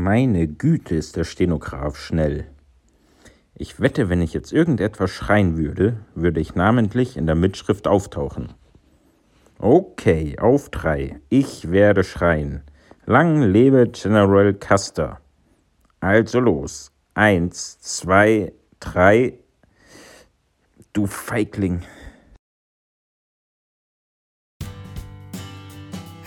Meine Güte, ist der Stenograf schnell. Ich wette, wenn ich jetzt irgendetwas schreien würde, würde ich namentlich in der Mitschrift auftauchen. Okay, auf drei. Ich werde schreien. Lang lebe General Custer. Also los. Eins, zwei, drei. Du Feigling.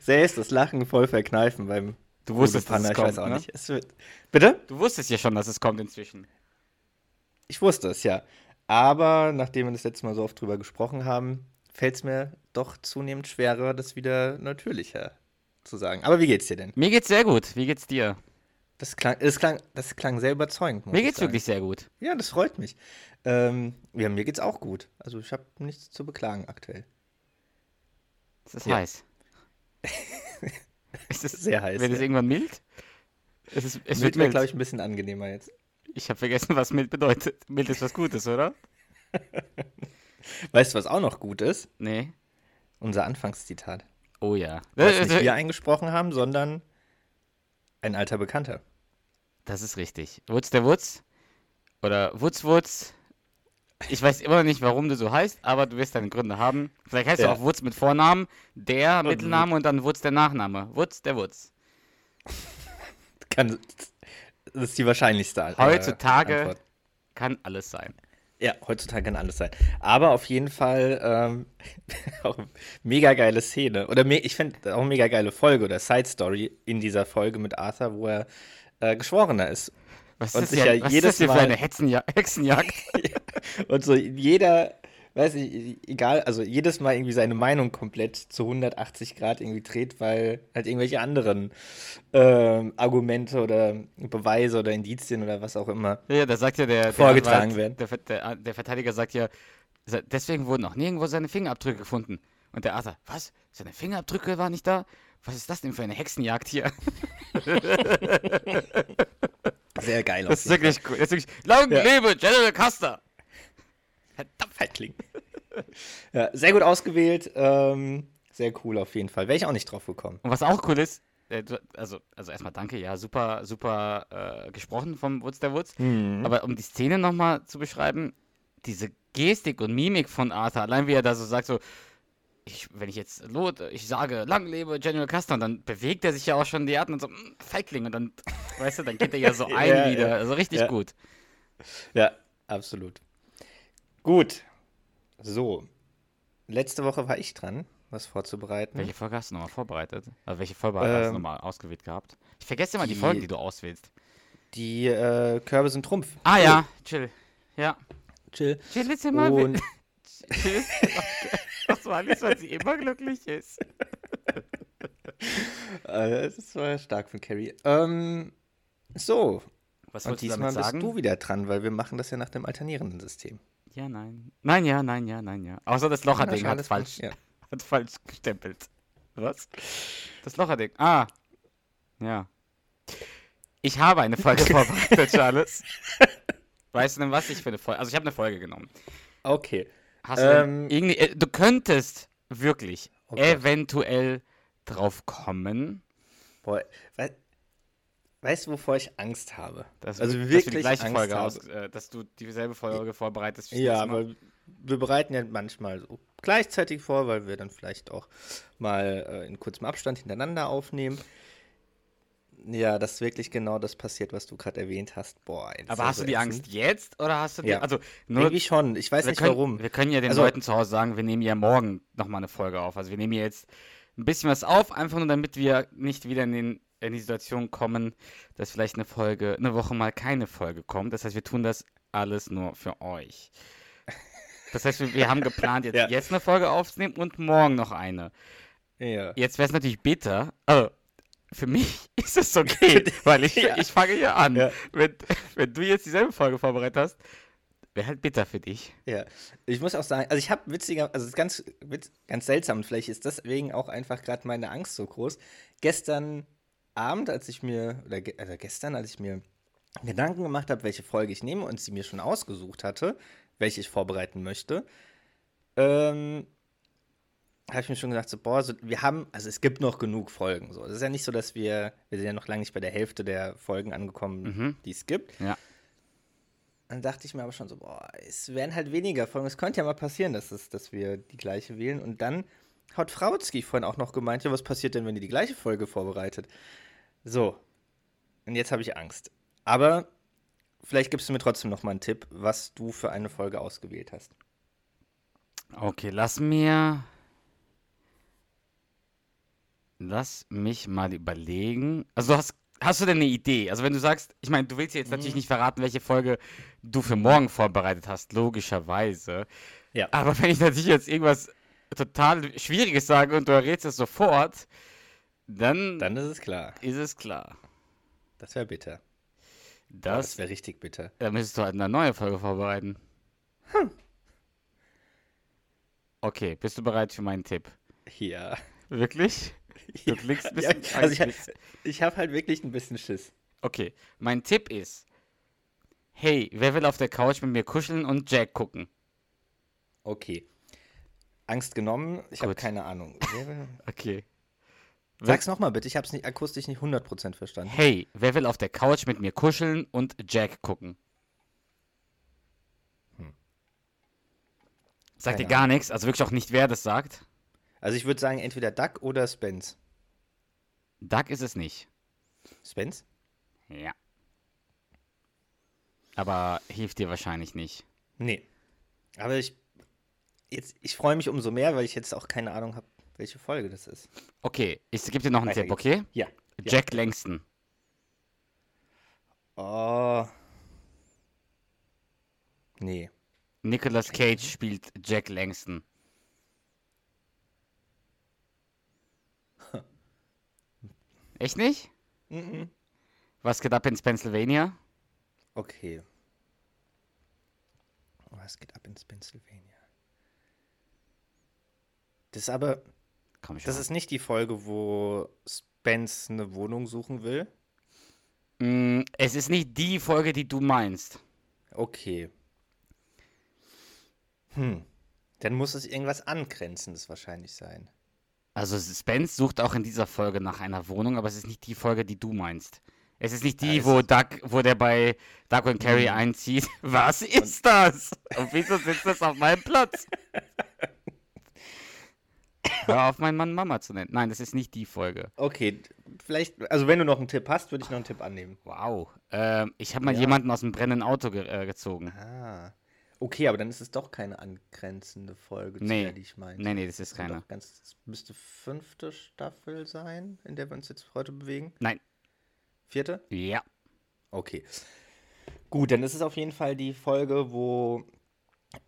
selbst das Lachen voll verkneifen beim Du wusstest, dass es ich weiß kommt, auch ne? nicht. Es wird, bitte? Du wusstest ja schon, dass es kommt inzwischen. Ich wusste es, ja. Aber nachdem wir das letzte Mal so oft drüber gesprochen haben, fällt es mir doch zunehmend schwerer, das wieder natürlicher zu sagen. Aber wie geht's dir denn? Mir geht's sehr gut. Wie geht's dir? Das klang, das klang, das klang sehr überzeugend. Mir geht's sagen. wirklich sehr gut. Ja, das freut mich. Ähm, ja, mir geht's auch gut. Also ich habe nichts zu beklagen aktuell. Es ist Ja. heiß. ist es Sehr heiß, Wird es ja. irgendwann mild? Es, ist, es Es wird mild. glaube ich, ein bisschen angenehmer jetzt. Ich habe vergessen, was mild bedeutet. Mild ist was Gutes, oder? Weißt du, was auch noch gut ist? Nee. Unser Anfangszitat. Oh ja. Was Äh, nicht äh, wir eingesprochen haben, sondern ein alter Bekannter. Das ist richtig. Wutz der Wutz. Oder Wutz Wutz. Ich weiß immer nicht, warum du so heißt, aber du wirst deine Gründe haben. Vielleicht heißt Ja. du auch Wutz mit Vornamen, der Und Mittelname und dann Wutz der Nachname. Wutz der Wutz. Kann, das ist die wahrscheinlichste äh, Heutzutage- Antwort. Kann alles sein. Ja, heutzutage kann alles sein. Aber auf jeden Fall ähm, auch mega geile Szene. Oder me ich finde auch mega geile Folge oder Side Story in dieser Folge mit Arthur, wo er äh, Geschworener ist. Was Und ist, sich das, ja was jedes ist das hier für Mal- eine Hexenja Hexenjagd? Und so jeder, weiß ich, egal, also jedes Mal irgendwie seine Meinung komplett zu 180 Grad irgendwie dreht, weil halt irgendwelche anderen ähm, Argumente oder Beweise oder Indizien oder was auch immer. ja, ja, da sagt ja der, der, Vorgetragen Anwalt, werden. Der, der, der Verteidiger sagt ja, deswegen wurden auch nirgendwo seine Fingerabdrücke gefunden. Und der Arthur, was? Seine Fingerabdrücke waren nicht da? Was ist das denn für eine Hexenjagd hier? Sehr geil. Das ist wirklich cool. Das ist wirklich, lang Ja. lebe General Custer! Verdammt. Feigling. ja, sehr gut ausgewählt. Ähm, sehr cool auf jeden Fall. Wäre ich auch nicht drauf gekommen. Und was auch cool ist, äh, also, also erstmal danke, ja, super, super äh, gesprochen vom Wutz der Wutz. Mhm. Aber um die Szene nochmal zu beschreiben, diese Gestik und Mimik von Arthur, allein wie er da so sagt, so, ich, wenn ich jetzt lot, ich sage, lang lebe General Custer, und dann bewegt er sich ja auch schon die Arten und so, "Mm, Feigling, und dann, weißt du, dann geht er ja so ein Ja, wieder. ja. Also richtig Ja. gut. Ja, absolut. Gut. So. Letzte Woche war ich dran, was vorzubereiten. Welche Folge hast du nochmal vorbereitet? Also welche Folge hast du Ähm, nochmal ausgewählt gehabt? Ich vergesse immer die, die- Folgen, die du auswählst. Die äh, Körbe sind Trumpf. Ah ja, chill. Ja. Chill. Chill, willst du mal. Und Chill. Das war alles, weil sie immer glücklich ist. äh, das war stark von Carrie. Ähm, so. Was Und diesmal bist sagen? du wieder dran, weil wir machen das ja nach dem alternierenden System. Ja, nein. Nein, ja, nein, ja, nein, ja. Außer das Locherding hat falsch, ja. hat falsch gestempelt. Was? Das Locherding. Ah. Ja. Ich habe eine Folge vorbereitet, Charles. Weißt du denn, was ich für eine Folge... Also ich habe eine Folge genommen. Okay. Hast du Ähm, irgendwie... äh, Du könntest wirklich Gott. eventuell drauf kommen, Boah, weißt du, wovor ich Angst habe? dass, also wir- wirklich dass wir die gleiche Angst Folge aus, äh, dass du dieselbe Folge vorbereitest. wie Ja, Mal. aber wir bereiten ja manchmal so gleichzeitig vor, weil wir dann vielleicht auch mal äh, in kurzem Abstand hintereinander aufnehmen. Ja, dass wirklich genau das passiert, was du gerade erwähnt hast. Boah, Aber hast du die. Angst jetzt oder hast du die... Ja. Also nur Irgendwie schon. Ich weiß nicht können, warum. Wir können ja den Also- Leuten zu Hause sagen, wir nehmen ja morgen nochmal eine Folge auf. Also wir nehmen hier jetzt ein bisschen was auf, einfach nur damit wir nicht wieder in, den, in die Situation kommen, dass vielleicht eine Folge, eine Woche mal keine Folge kommt. Das heißt, wir tun das alles nur für euch. Das heißt, wir, wir haben geplant, jetzt, Ja. jetzt eine Folge aufzunehmen und morgen noch eine. Ja. Jetzt wäre es natürlich bitter. Also, für mich ist es okay, weil ich, Ja. ich fange hier an. Ja. Wenn, wenn du jetzt dieselbe Folge vorbereitet hast, wäre halt bitter für dich. Ja, ich muss auch sagen, also ich habe witziger, also es ist ganz, ganz seltsam, vielleicht ist deswegen auch einfach gerade meine Angst so groß. Gestern Abend, als ich mir, oder ge also gestern, als ich mir Gedanken gemacht habe, welche Folge ich nehme und sie mir schon ausgesucht hatte, welche ich vorbereiten möchte, ähm, habe ich mir schon gedacht, so, boah, so, wir haben, also es gibt noch genug Folgen. So. Es ist ja nicht so, dass wir, wir sind ja noch lange nicht bei der Hälfte der Folgen angekommen, Mhm. die es gibt. Ja. Dann dachte ich mir aber schon so, boah, es werden halt weniger Folgen. Es könnte ja mal passieren, dass, es, dass wir die gleiche wählen. Und dann hat Frautzki vorhin auch noch gemeint, ja, was passiert denn, wenn ihr die gleiche Folge vorbereitet? So. Und jetzt habe ich Angst. Aber vielleicht gibst du mir trotzdem noch mal einen Tipp, was du für eine Folge ausgewählt hast. Okay, lass mir. Lass mich mal überlegen. Also, du hast, hast du denn eine Idee? Also, wenn du sagst, ich meine, du willst jetzt natürlich nicht verraten, welche Folge du für morgen vorbereitet hast, logischerweise. Ja. Aber wenn ich natürlich jetzt irgendwas total Schwieriges sage und du errätst es sofort, dann, Dann ist es klar. ist es klar. Das wäre bitter. Das, das wäre richtig bitter. da müsstest du halt eine neue Folge vorbereiten. Okay, bist du bereit für meinen Tipp? Ja. Wirklich? Du klickst ein ja bisschen. also ich, ich habe halt wirklich ein bisschen Schiss. Okay, mein Tipp ist: Hey, wer will auf der Couch mit mir kuscheln und Jack gucken? Okay. Angst genommen. Ich habe keine Ahnung. Okay. Sag's nochmal bitte, ich habe es nicht akustisch nicht 100% verstanden. Hey, wer will auf der Couch mit mir kuscheln und Jack gucken? Sagt dir gar nichts, also wirklich auch nicht, wer das sagt. Also ich würde sagen, entweder Duck oder Spence. Duck ist es nicht. Spence? Ja. Aber hilft dir wahrscheinlich nicht. Nee. Aber ich jetzt ich freue mich umso mehr, weil ich jetzt auch keine Ahnung habe, welche Folge das ist. Okay, ich gebe dir noch einen Weiter Tipp, geht's. okay? Ja. Jack Langston. Oh. Nee. Nicolas Cage spielt Jack Langston. Echt nicht? Mhm. Was geht ab in Pennsylvania? Okay. Was geht ab ins Pennsylvania? Das ist aber Komm schon. das ist nicht die Folge, wo Spence eine Wohnung suchen will. Mm, es ist nicht die Folge, die du meinst. Okay. Hm. Dann muss es irgendwas Angrenzendes wahrscheinlich sein. Also Spence sucht auch in dieser Folge nach einer Wohnung, aber es ist nicht die Folge, die du meinst. Es ist nicht die, es wo Duck, wo der bei Duck und Carrie Mhm. einzieht. Was ist das? Und wieso sitzt das auf meinem Platz? Hör auf, meinen Mann Mama zu nennen. Nein, das ist nicht die Folge. Okay, vielleicht, also wenn du noch einen Tipp hast, würde ich noch einen Tipp annehmen. Wow. Ähm, ich habe mal Ja. jemanden aus dem brennenden Auto ge äh, gezogen. Ah. Okay, aber dann ist es doch keine angrenzende Folge, zu Nee. der, die ich meine. Nee, nee, das ist keine. Ganz, es müsste fünfte Staffel sein, in der wir uns jetzt heute bewegen. Nein. Vierte? Ja. Okay. Gut, dann ist es auf jeden Fall die Folge, wo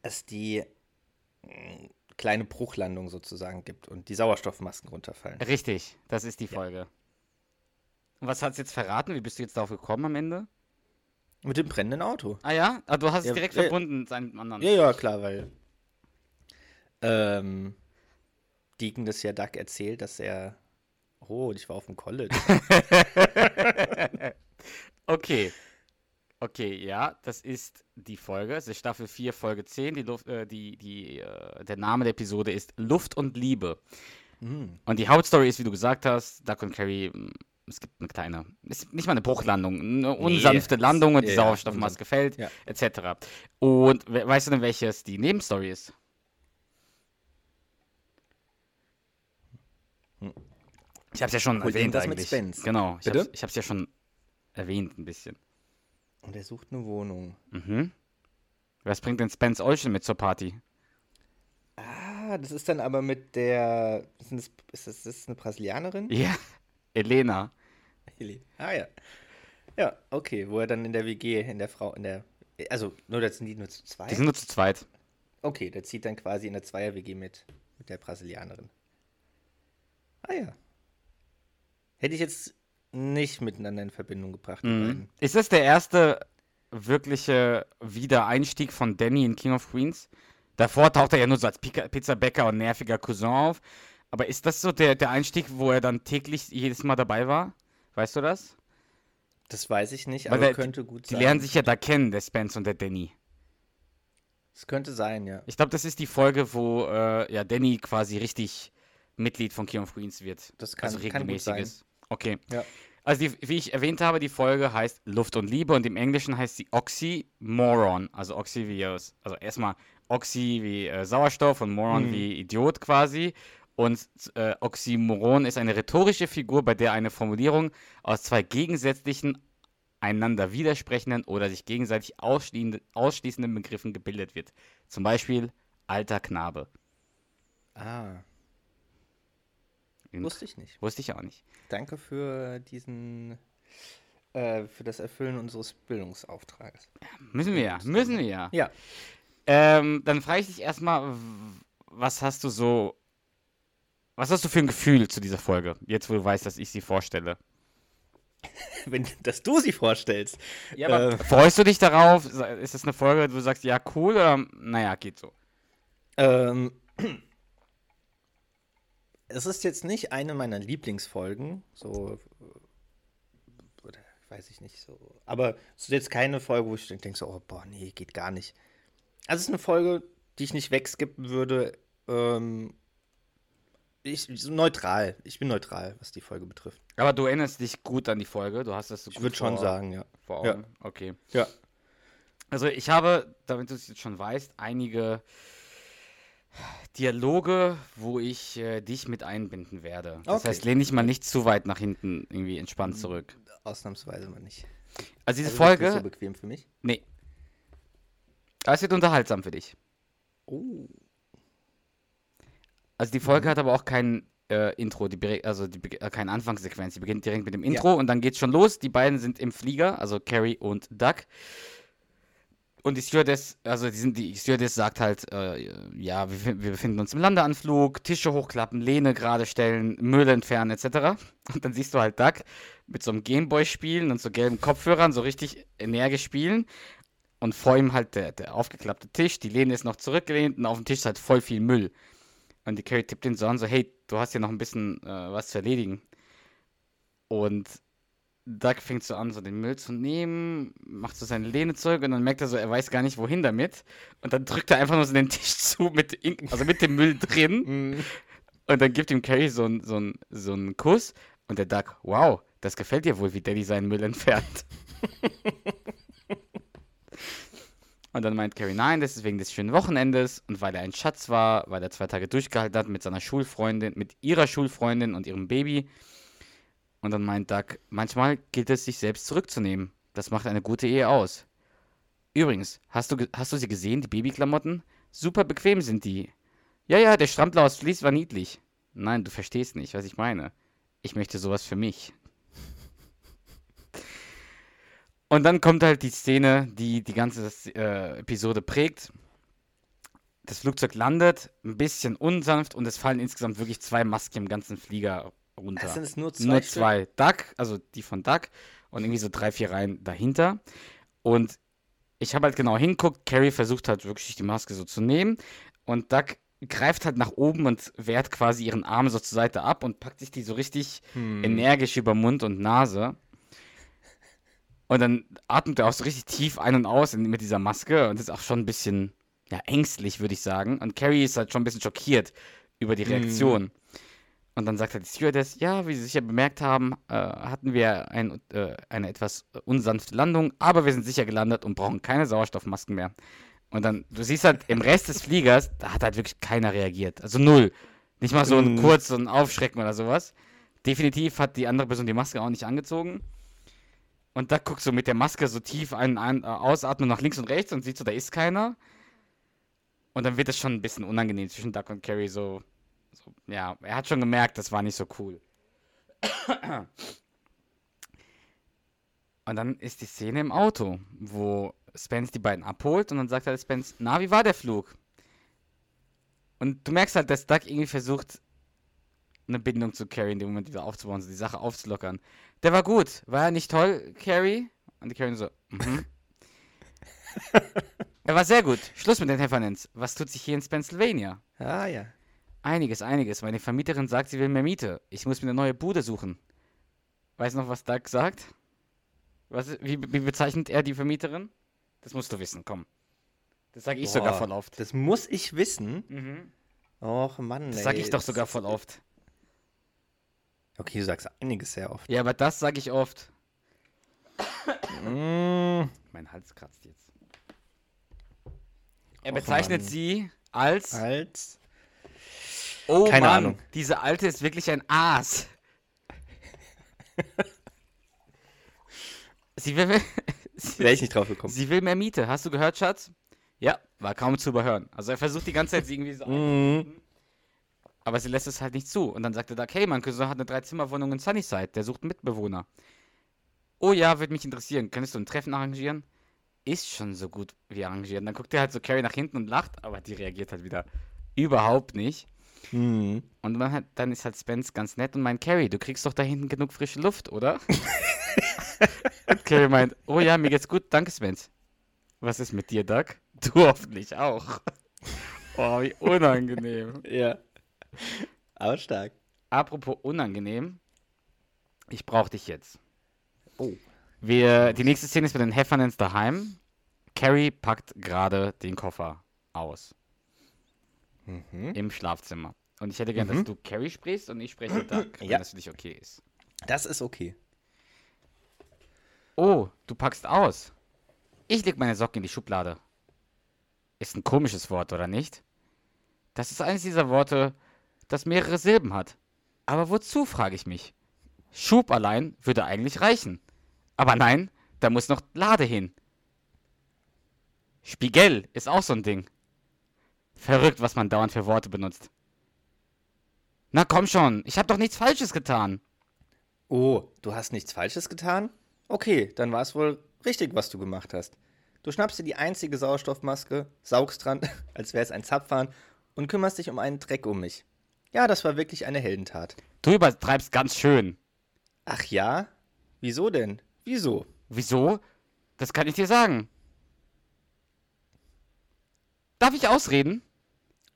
es die mh, kleine Bruchlandung sozusagen gibt und die Sauerstoffmasken runterfallen. Richtig, das ist die Folge. Und was hat's jetzt verraten? Wie bist du jetzt darauf gekommen am Ende? Mit dem brennenden Auto. Ah ja? Ah, du hast es Ja, direkt ja. verbunden mit einem anderen. Ja, ja, klar, weil ähm, Deacon das ja Duck erzählt, dass er Oh, ich war auf dem College. Okay. Okay, ja, das ist die Folge. Es ist Staffel 4, Folge 10. Die Luft, äh, die, die, äh, der Name der Episode ist Luft und Liebe. Hm. Und die Hauptstory ist, wie du gesagt hast, Duck und Carrie, mh, es gibt eine kleine, ist nicht mal eine Bruchlandung, eine unsanfte es- Landung und die ja, Sauerstoffmaske fällt, Ja. etc. Und we weißt du denn, welches die Nebenstory ist? Ich hab's ja schon Holt erwähnt mit eigentlich. Spence. Genau, ich Bitte? hab's, ich hab's ja schon erwähnt ein bisschen. Und er sucht eine Wohnung. Mhm. Was bringt denn Spence Olsen mit zur Party? Ah, das ist dann aber mit der. Ist das, ist das, ist das eine Brasilianerin? Ja, Elena. Ah ja. Ja, okay, wo er dann in der WG, in der Frau, in der. Also, nur das sind die nur zu zweit? Die sind nur zu zweit. Okay, der zieht dann quasi in der Zweier-WG mit, mit der Brasilianerin. Ah ja. Hätte ich jetzt nicht miteinander in Verbindung gebracht, die Mhm. Ist das der erste wirkliche Wiedereinstieg von Danny in King of Queens? Davor taucht er ja nur so als Pizzabäcker und nerviger Cousin auf. Aber ist das so der, der Einstieg, wo er dann täglich jedes Mal dabei war? Weißt du das? Das weiß ich nicht, Weil aber der- könnte gut Die sein. lernen sich ja da kennen, der Spence und der Danny. Es könnte sein, ja. Ich glaube, das ist die Folge, wo äh, ja, Danny quasi richtig Mitglied von King of Queens wird. Das kann, also kann gut sein. regelmäßiges. Okay. Ja. Also die, wie ich erwähnt habe, die Folge heißt Luft und Liebe und im Englischen heißt sie Oxymoron. Also Oxy wie also erstmal Oxy wie äh, Sauerstoff und Moron Mhm. wie Idiot quasi. Und äh, Oxymoron ist eine rhetorische Figur, bei der eine Formulierung aus zwei gegensätzlichen, einander widersprechenden oder sich gegenseitig ausschließenden, ausschließenden Begriffen gebildet wird. Zum Beispiel alter Knabe. Ah, wusste ich nicht. Wusste ich auch nicht. Danke für diesen, äh, für das Erfüllen unseres Bildungsauftrages. Müssen wir ja, müssen wir ja. Ja, Ähm, dann frage ich dich erstmal, was hast du so, was hast du für ein Gefühl zu dieser Folge, jetzt wo du weißt, dass ich sie vorstelle? wenn, dass du sie vorstellst. Ja, aber Äh, freust du dich darauf? Ist das eine Folge, wo du sagst, ja, cool oder naja, geht so? Ähm, es ist jetzt nicht eine meiner Lieblingsfolgen, so, oder weiß ich nicht so, aber es ist jetzt keine Folge, wo ich denke so, oh, boah, nee, geht gar nicht. Also es ist eine Folge, die ich nicht wegskippen würde. Ähm, ich, so neutral, ich bin neutral, was die Folge betrifft. Aber du erinnerst dich gut an die Folge, du hast das so Ich würde schon sagen, ja. vor Ja. Augen. Okay. Ja. Also ich habe, damit du es jetzt schon weißt, einige Dialoge, wo ich äh, dich mit einbinden werde. Das Okay. heißt, lehn dich mal nicht zu weit nach hinten irgendwie entspannt zurück. Ausnahmsweise mal nicht. Also diese Also Folge, Nicht so bequem für mich. nee. Aber es wird unterhaltsam für dich. Oh. Also die Folge hat aber auch kein äh, Intro, die, also die, äh, keine Anfangssequenz. Die beginnt direkt mit dem Intro und dann geht's schon los. Die beiden sind im Flieger, also Carrie und Doug. Und die Stewardess, also die, sind, die Stewardess sagt halt, äh, ja, wir, wir befinden uns im Landeanflug, Tische hochklappen, Lehne gerade stellen, Müll entfernen etc. Und dann siehst du halt Doug mit so einem Gameboy spielen und so gelben Kopfhörern so richtig energisch spielen. Und vor ihm halt der, der aufgeklappte Tisch, die Lehne ist noch zurückgelehnt und auf dem Tisch ist halt voll viel Müll. Und die Carrie tippt den so an, so, hey, du hast hier noch ein bisschen äh, was zu erledigen. Und Doug fängt so an, so den Müll zu nehmen, macht so seine Lehne zurück und dann merkt er so, er weiß gar nicht, wohin damit. Und dann drückt er einfach nur so den Tisch zu, mit, also mit dem Müll drin. Mm. Und dann gibt ihm Carrie so einen so so einen Kuss. Und der Doug, wow, das gefällt dir wohl, wie Daddy seinen Müll entfernt. Und dann meint Carrie, nein, das ist wegen des schönen Wochenendes und weil er ein Schatz war, weil er zwei Tage durchgehalten hat mit seiner Schulfreundin, mit ihrer Schulfreundin und ihrem Baby. Und dann meint Doug, manchmal gilt es, sich selbst zurückzunehmen. Das macht eine gute Ehe aus. Übrigens, hast du, hast du sie gesehen, die Babyklamotten? Super bequem sind die. Ja, ja, der Strampler aus Vlies war niedlich. Nein, du verstehst nicht, was ich meine. Ich möchte sowas für mich. Und dann kommt halt die Szene, die die ganze äh, Episode prägt. Das Flugzeug landet, ein bisschen unsanft und es fallen insgesamt wirklich zwei Masken im ganzen Flieger runter. Das sind es nur zwei. Nur Stück? zwei. Duck, also die von Duck und irgendwie so drei, vier Reihen dahinter. Und ich habe halt genau hinguckt. Carrie versucht halt wirklich die Maske so zu nehmen. Und Duck greift halt nach oben und wehrt quasi ihren Arm so zur Seite ab und packt sich die so richtig Hm. energisch über Mund und Nase. Und dann atmet er auch so richtig tief ein und aus mit dieser Maske und ist auch schon ein bisschen ja, ängstlich, würde ich sagen. Und Carrie ist halt schon ein bisschen schockiert über die Reaktion. Und dann sagt halt die Stewardess, ja, wie Sie sicher bemerkt haben, äh, hatten wir ein, äh, eine etwas unsanfte Landung, aber wir sind sicher gelandet und brauchen keine Sauerstoffmasken mehr. Und dann, du siehst halt im Rest des Fliegers, da hat halt wirklich keiner reagiert. Also null. Nicht mal so ein Mhm. kurz, so ein Aufschrecken oder sowas. Definitiv hat die andere Person die Maske auch nicht angezogen. Und da guckst du mit der Maske so tief ein, ein, äh, ausatmen nach links und rechts und siehst du, da ist keiner. Und dann wird es schon ein bisschen unangenehm zwischen Duck und Carrie so, so. Ja, er hat schon gemerkt, das war nicht so cool. Und dann ist die Szene im Auto, wo Spence die beiden abholt und dann sagt halt Spence, na, wie war der Flug? Und du merkst halt, dass Doug irgendwie versucht, eine Bindung zu Carrie in dem Moment wieder aufzubauen, so die Sache aufzulockern. Der war gut. War er nicht toll, Carrie? Und die Carrie so, mhm. er war sehr gut. Schluss mit den Heffernan. Was tut sich hier in Pennsylvania? Ah ja. Einiges, einiges. Meine Vermieterin sagt, sie will mehr Miete. Ich muss mir eine neue Bude suchen. Weißt du noch, was Doug sagt? Was, wie, wie bezeichnet er die Vermieterin? Das musst du wissen, komm. Das sage ich sogar Boah, voll oft. Das muss ich wissen. Mhm. Och Mann, Das sage ich doch sogar voll oft. Okay, du sagst einiges sehr oft. Ja, aber das sage ich oft. Mm, Mein Hals kratzt jetzt. Er Och, bezeichnet Mann. sie als. als. Oh Keine Mann, Ahnung. diese Alte ist wirklich ein Aas. sie will. Wäre ich nicht drauf gekommen. sie will mehr Miete. Hast du gehört, Schatz? Ja, war kaum zu überhören. Also er versucht die ganze Zeit sie irgendwie so. Mhm. Aber sie lässt es halt nicht zu. Und dann sagte Doug, hey, mein Cousin hat eine Dreizimmerwohnung in Sunnyside. Der sucht Mitbewohner. Oh ja, würde mich interessieren. Könntest du ein Treffen arrangieren? Ist schon so gut wie arrangieren. Dann guckt er halt so Carrie nach hinten und lacht, aber die reagiert halt wieder überhaupt nicht. Mhm. Und man hat, dann ist halt Spence ganz nett und meint, Carrie, du kriegst doch da hinten genug frische Luft, oder? und Carrie meint, oh ja, mir geht's gut, danke Spence. Was ist mit dir, Doug? Du hoffentlich auch. oh, wie unangenehm. Ja. Aber stark. Apropos unangenehm, ich brauche dich jetzt. Oh. Wir, die nächste Szene ist mit den Heffernans daheim. Carrie packt gerade den Koffer aus Mhm. im Schlafzimmer. Und ich hätte gern, dass du Carrie sprichst und ich spreche Doug, wenn Ja. das für dich okay ist. Das ist okay. Oh, du packst aus. Ich leg meine Socken in die Schublade. Ist ein komisches Wort, oder nicht? Das ist eines dieser Worte, das mehrere Silben hat. Aber wozu, frage ich mich. Schub allein würde eigentlich reichen. Aber nein, da muss noch Lade hin. Spiegel ist auch so ein Ding. Verrückt, was man dauernd für Worte benutzt. Na komm schon, ich habe doch nichts Falsches getan. Oh, du hast nichts Falsches getan? Okay, dann war es wohl richtig, was du gemacht hast. Du schnappst dir die einzige Sauerstoffmaske, saugst dran, als wäre es ein Zapfhahn, und kümmerst dich um einen Dreck um mich. Ja, das war wirklich eine Heldentat. Du übertreibst ganz schön. Ach ja? Wieso denn? Wieso? Wieso? Das kann ich dir sagen. Darf ich ausreden?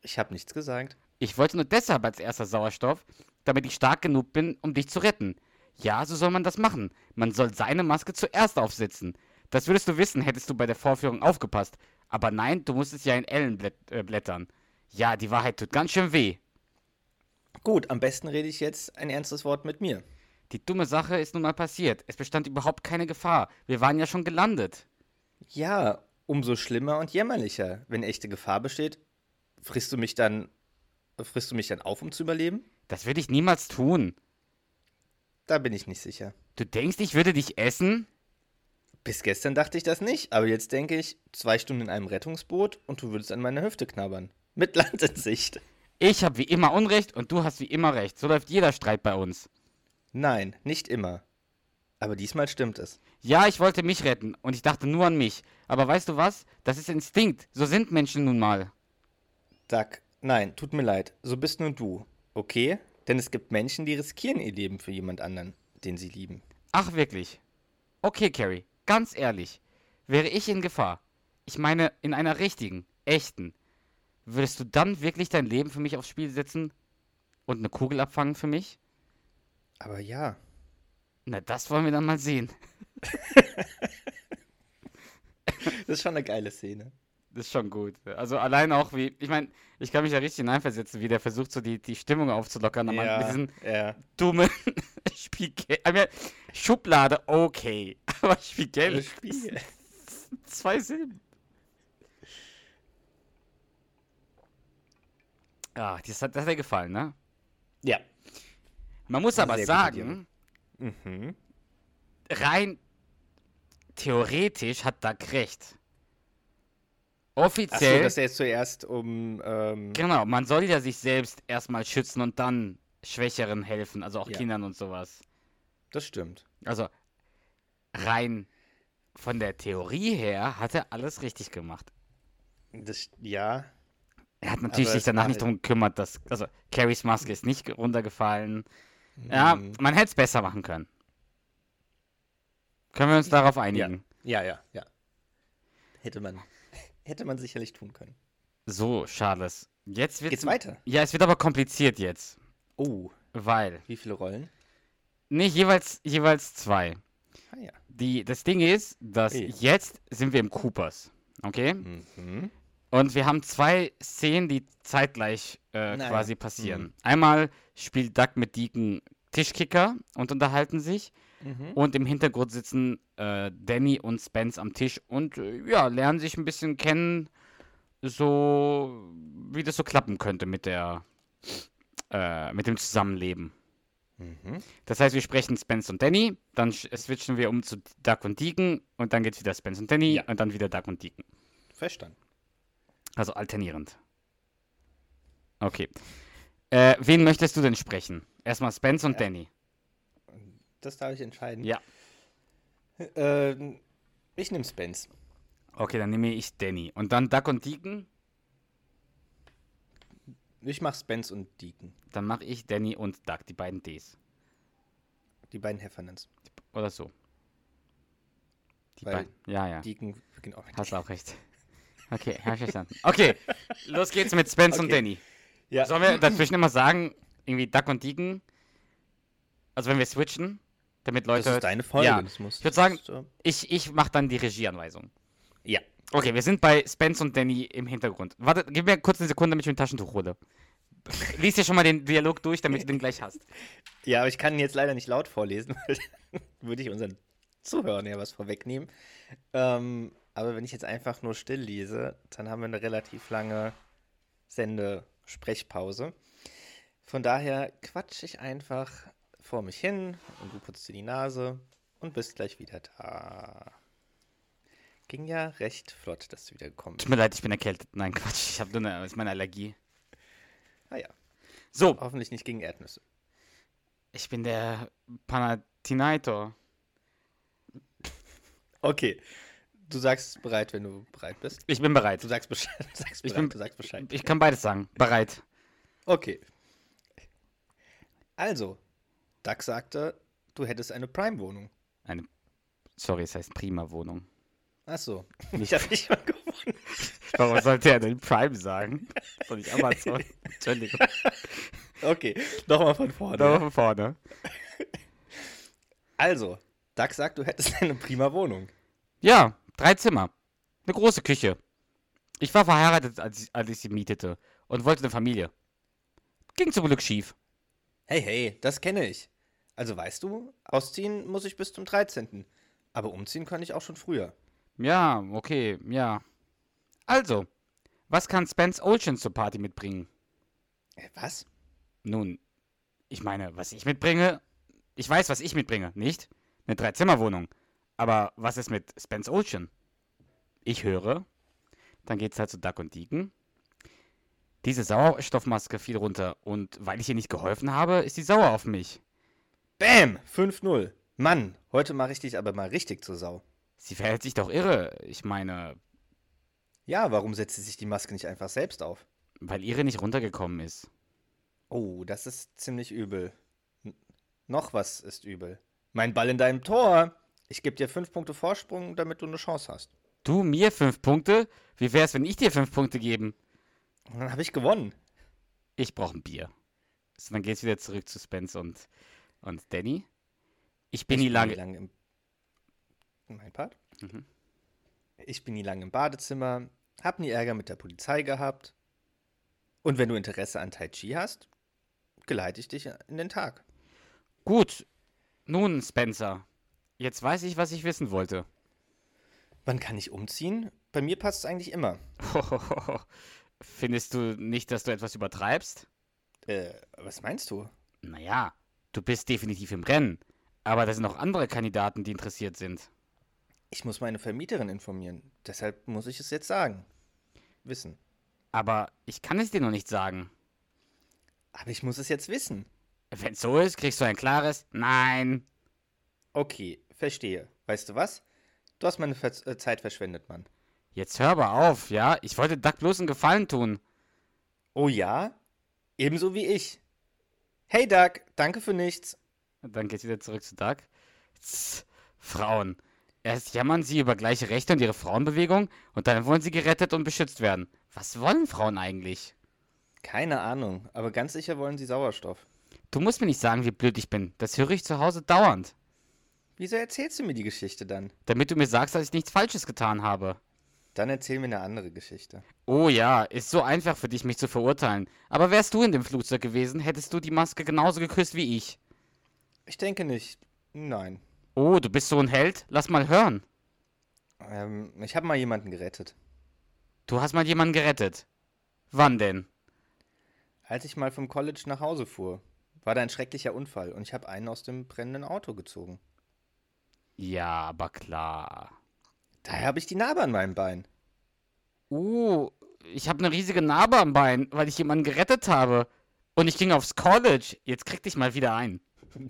Ich habe nichts gesagt. Ich wollte nur deshalb als erster Sauerstoff, damit ich stark genug bin, um dich zu retten. Ja, so soll man das machen. Man soll seine Maske zuerst aufsetzen. Das würdest du wissen, hättest du bei der Vorführung aufgepasst. Aber nein, du musstest ja in Ellen äh, blättern. Ja, die Wahrheit tut ganz schön weh. Gut, am besten rede ich jetzt ein ernstes Wort mit mir. Die dumme Sache ist nun mal passiert. Es bestand überhaupt keine Gefahr. Wir waren ja schon gelandet. Ja, umso schlimmer und jämmerlicher. Wenn echte Gefahr besteht, frisst du mich dann. Frisst du mich dann auf, um zu überleben? Das würde ich niemals tun. Da bin ich nicht sicher. Du denkst, ich würde dich essen? Bis gestern dachte ich das nicht, aber jetzt denke ich, zwei Stunden in einem Rettungsboot und du würdest an meiner Hüfte knabbern. Mit Land in Sicht. Ich habe wie immer Unrecht und du hast wie immer Recht. So läuft jeder Streit bei uns. Nein, nicht immer. Aber diesmal stimmt es. Ja, ich wollte mich retten und ich dachte nur an mich. Aber weißt du was? Das ist Instinkt. So sind Menschen nun mal. Duck, nein, tut mir leid, so bist nur du. Okay? Denn es gibt Menschen, die riskieren ihr Leben für jemand anderen, den sie lieben. Ach, wirklich? Okay, Carrie, ganz ehrlich. Wäre ich in Gefahr, ich meine in einer richtigen, echten, würdest du dann wirklich dein Leben für mich aufs Spiel setzen und eine Kugel abfangen für mich? Aber ja. Na, das wollen wir dann mal sehen. Das ist schon eine geile Szene. Das ist schon gut. Also allein auch wie, ich meine, ich kann mich da richtig hineinversetzen, wie der versucht, so die, die Stimmung aufzulockern, aber mit diesen ja. dummen Spiegel. Schublade, okay. Aber Spiegel. Spiegel. Zwei Silben. Ja, das hat, das hat dir gefallen, ne? Ja. Man muss aber sagen, Mhm. rein theoretisch hat Doug recht. Offiziell, dass er zuerst um. Ähm, genau, man soll ja sich selbst erstmal schützen und dann Schwächeren helfen, also auch Ja. Kindern und sowas. das stimmt. Also rein von der Theorie her hat er alles richtig gemacht. Das, ja. Er hat natürlich sich danach nicht darum gekümmert, dass. Also, Carries Maske ist nicht runtergefallen. Ja, Mhm. man hätte es besser machen können. Können wir uns darauf einigen? Ja, ja, ja. Hätte man, hätte man sicherlich tun können. So, Charles. Jetzt wird Geht's weiter? Ja, es wird aber kompliziert jetzt. Oh, Weil. wie viele Rollen? Nicht jeweils, jeweils zwei. Ah ja. Die, das Ding ist, dass Hey. jetzt sind wir im Coopers. Okay? Mhm. Und wir haben zwei Szenen, die zeitgleich äh, Naja. quasi passieren. Mhm. Einmal spielt Duck mit Deacon Tischkicker und unterhalten sich. Mhm. Und im Hintergrund sitzen äh, Danny und Spence am Tisch und äh, ja, lernen sich ein bisschen kennen, so wie das so klappen könnte mit der äh, mit dem Zusammenleben. Mhm. Das heißt, wir sprechen Spence und Danny, dann switchen wir um zu Duck und Deacon und dann geht's wieder Spence und Danny Ja. und dann wieder Duck und Deacon. Verstanden. Also alternierend. Okay. Äh, wen möchtest du denn sprechen? Erstmal Spence und Ja. Danny. Das darf ich entscheiden. Ja. Ähm, ich nehme Spence. Okay, dann nehme ich Danny. Und dann Duck und Deacon? Ich mach Spence und Deacon. Dann mache ich Danny und Duck, die beiden Ds. Die beiden Heffernans. Oder so. Die beiden. Ja, ja. Deacon beginnt auch Hast auch recht. Okay, ich verstanden. Okay, los geht's mit Spence und Okay. Danny. Ja. Sollen wir dazwischen immer sagen, irgendwie Duck und Deacon? Also wenn wir switchen, damit Leute. das ist deine Folge. Ja. Ich würd sagen- äh, Ich, ich mache dann die Regieanweisung. ja. Okay, wir sind bei Spence und Danny im Hintergrund. Warte, gib mir kurz eine Sekunde, damit ich mir ein Taschentuch hole. Lies dir schon mal den Dialog durch, damit du den gleich hast. Ja, aber ich kann ihn jetzt leider nicht laut vorlesen, weil dann würde ich unseren Zuhörern ja was vorwegnehmen. Ähm, aber wenn ich jetzt einfach nur still lese, dann haben wir eine relativ lange Sende-Sprechpause. Von daher quatsch ich einfach vor mich hin und du putzt dir die Nase und bist gleich wieder da. Ging ja recht flott, dass du wieder gekommen Tut bist. mir leid, ich bin erkältet. Nein, Quatsch, ich habe nur eine, ist meine Allergie. Ah ja, So, hoffentlich nicht gegen Erdnüsse. ich bin der Panathinator. Okay, du sagst bereit, wenn du bereit bist. Ich bin bereit. Du sagst Bescheid. Du sagst Ich Bescheid. bin- du sagst Bescheid. Ich kann beides sagen. Bereit. Okay. Also, Duck sagte, du hättest eine Prime-Wohnung. Eine. Sorry, es heißt Prima-Wohnung. Ach so. Ich habe dich schon gewonnen. Warum sollte er denn Prime sagen? Soll ich Amazon? Entschuldigung. Okay, nochmal von vorne. Da von vorne. Also, Duck sagt, du hättest eine prima Wohnung. Ja, drei Zimmer. Eine große Küche. Ich war verheiratet, als ich, als ich sie mietete und wollte eine Familie. Ging zum Glück schief. Hey, hey, das kenne ich. Also weißt du, ausziehen muss ich bis zum 13. Aber umziehen kann ich auch schon früher. Ja, okay, ja. Also, was kann Spence Ocean zur Party mitbringen? Äh, was? Nun, ich meine, was ich mitbringe, ich weiß, was ich mitbringe, nicht? Eine Dreizimmerwohnung. Aber was ist mit Spence Ocean? Ich höre, dann geht's halt zu Duck und Deacon. Diese Sauerstoffmaske fiel runter und weil ich ihr nicht geholfen habe, ist sie sauer auf mich. Bam! 5-0. Mann, heute mache ich dich aber mal richtig zur Sau. Sie verhält sich doch irre. Ich meine, Ja, warum setzt sie sich die Maske nicht einfach selbst auf? weil ihre nicht runtergekommen ist. Oh, das ist ziemlich übel. N noch was ist übel. Mein Ball in deinem Tor. Ich gebe dir fünf Punkte Vorsprung, damit du eine Chance hast. Du mir fünf Punkte? Wie wär's, wenn ich dir fünf Punkte geben? Und dann habe ich gewonnen. Ich brauche ein Bier. So, dann geht's wieder zurück zu Spence und, und Danny. Ich bin ich nie lange. nie lange im. Mein Part? Mhm. Ich bin nie lange im Badezimmer, hab nie Ärger mit der Polizei gehabt. Und wenn du Interesse an Tai Chi hast, geleite ich dich in den Tag. Gut. Nun, Spencer. Jetzt weiß ich, was ich wissen wollte. Wann kann ich umziehen? Bei mir passt es eigentlich immer. Findest du nicht, dass du etwas übertreibst? Äh, was meinst du? Naja, du bist definitiv im Rennen. Aber da sind noch andere Kandidaten, die interessiert sind. Ich muss meine Vermieterin informieren. Deshalb muss ich es jetzt sagen. Wissen. Aber ich kann es dir noch nicht sagen. Aber ich muss es jetzt wissen. Wenn so ist, kriegst du ein klares Nein. Okay, verstehe. Weißt du was? Du hast meine Ver äh, Zeit verschwendet, Mann. Jetzt hör aber auf, ja? Ich wollte Duck bloß einen Gefallen tun. Oh ja? Ebenso wie ich. Hey Doug, danke für nichts. Und dann geht's wieder zurück zu Doug. Tss, Frauen. Erst jammern sie über gleiche Rechte und ihre Frauenbewegung und dann wollen sie gerettet und beschützt werden. Was wollen Frauen eigentlich? Keine Ahnung, aber ganz sicher wollen sie Sauerstoff. Du musst mir nicht sagen, wie blöd ich bin. Das höre ich zu Hause dauernd. Wieso erzählst du mir die Geschichte dann? Damit du mir sagst, dass ich nichts Falsches getan habe. Dann erzähl mir eine andere Geschichte. Oh ja, ist so einfach für dich, mich zu verurteilen. Aber wärst du in dem Flugzeug gewesen, hättest du die Maske genauso geküsst wie ich. Ich denke nicht. Nein. Oh, du bist so ein Held? Lass mal hören. Ähm, ich habe mal jemanden gerettet. Du hast mal jemanden gerettet. Wann denn? Als ich mal vom College nach Hause fuhr, war da ein schrecklicher Unfall und ich habe einen aus dem brennenden Auto gezogen. Ja, aber klar. Daher habe ich die Narbe an meinem Bein. Uh, ich habe eine riesige Narbe am Bein, weil ich jemanden gerettet habe. Und ich ging aufs College. Jetzt krieg dich mal wieder ein.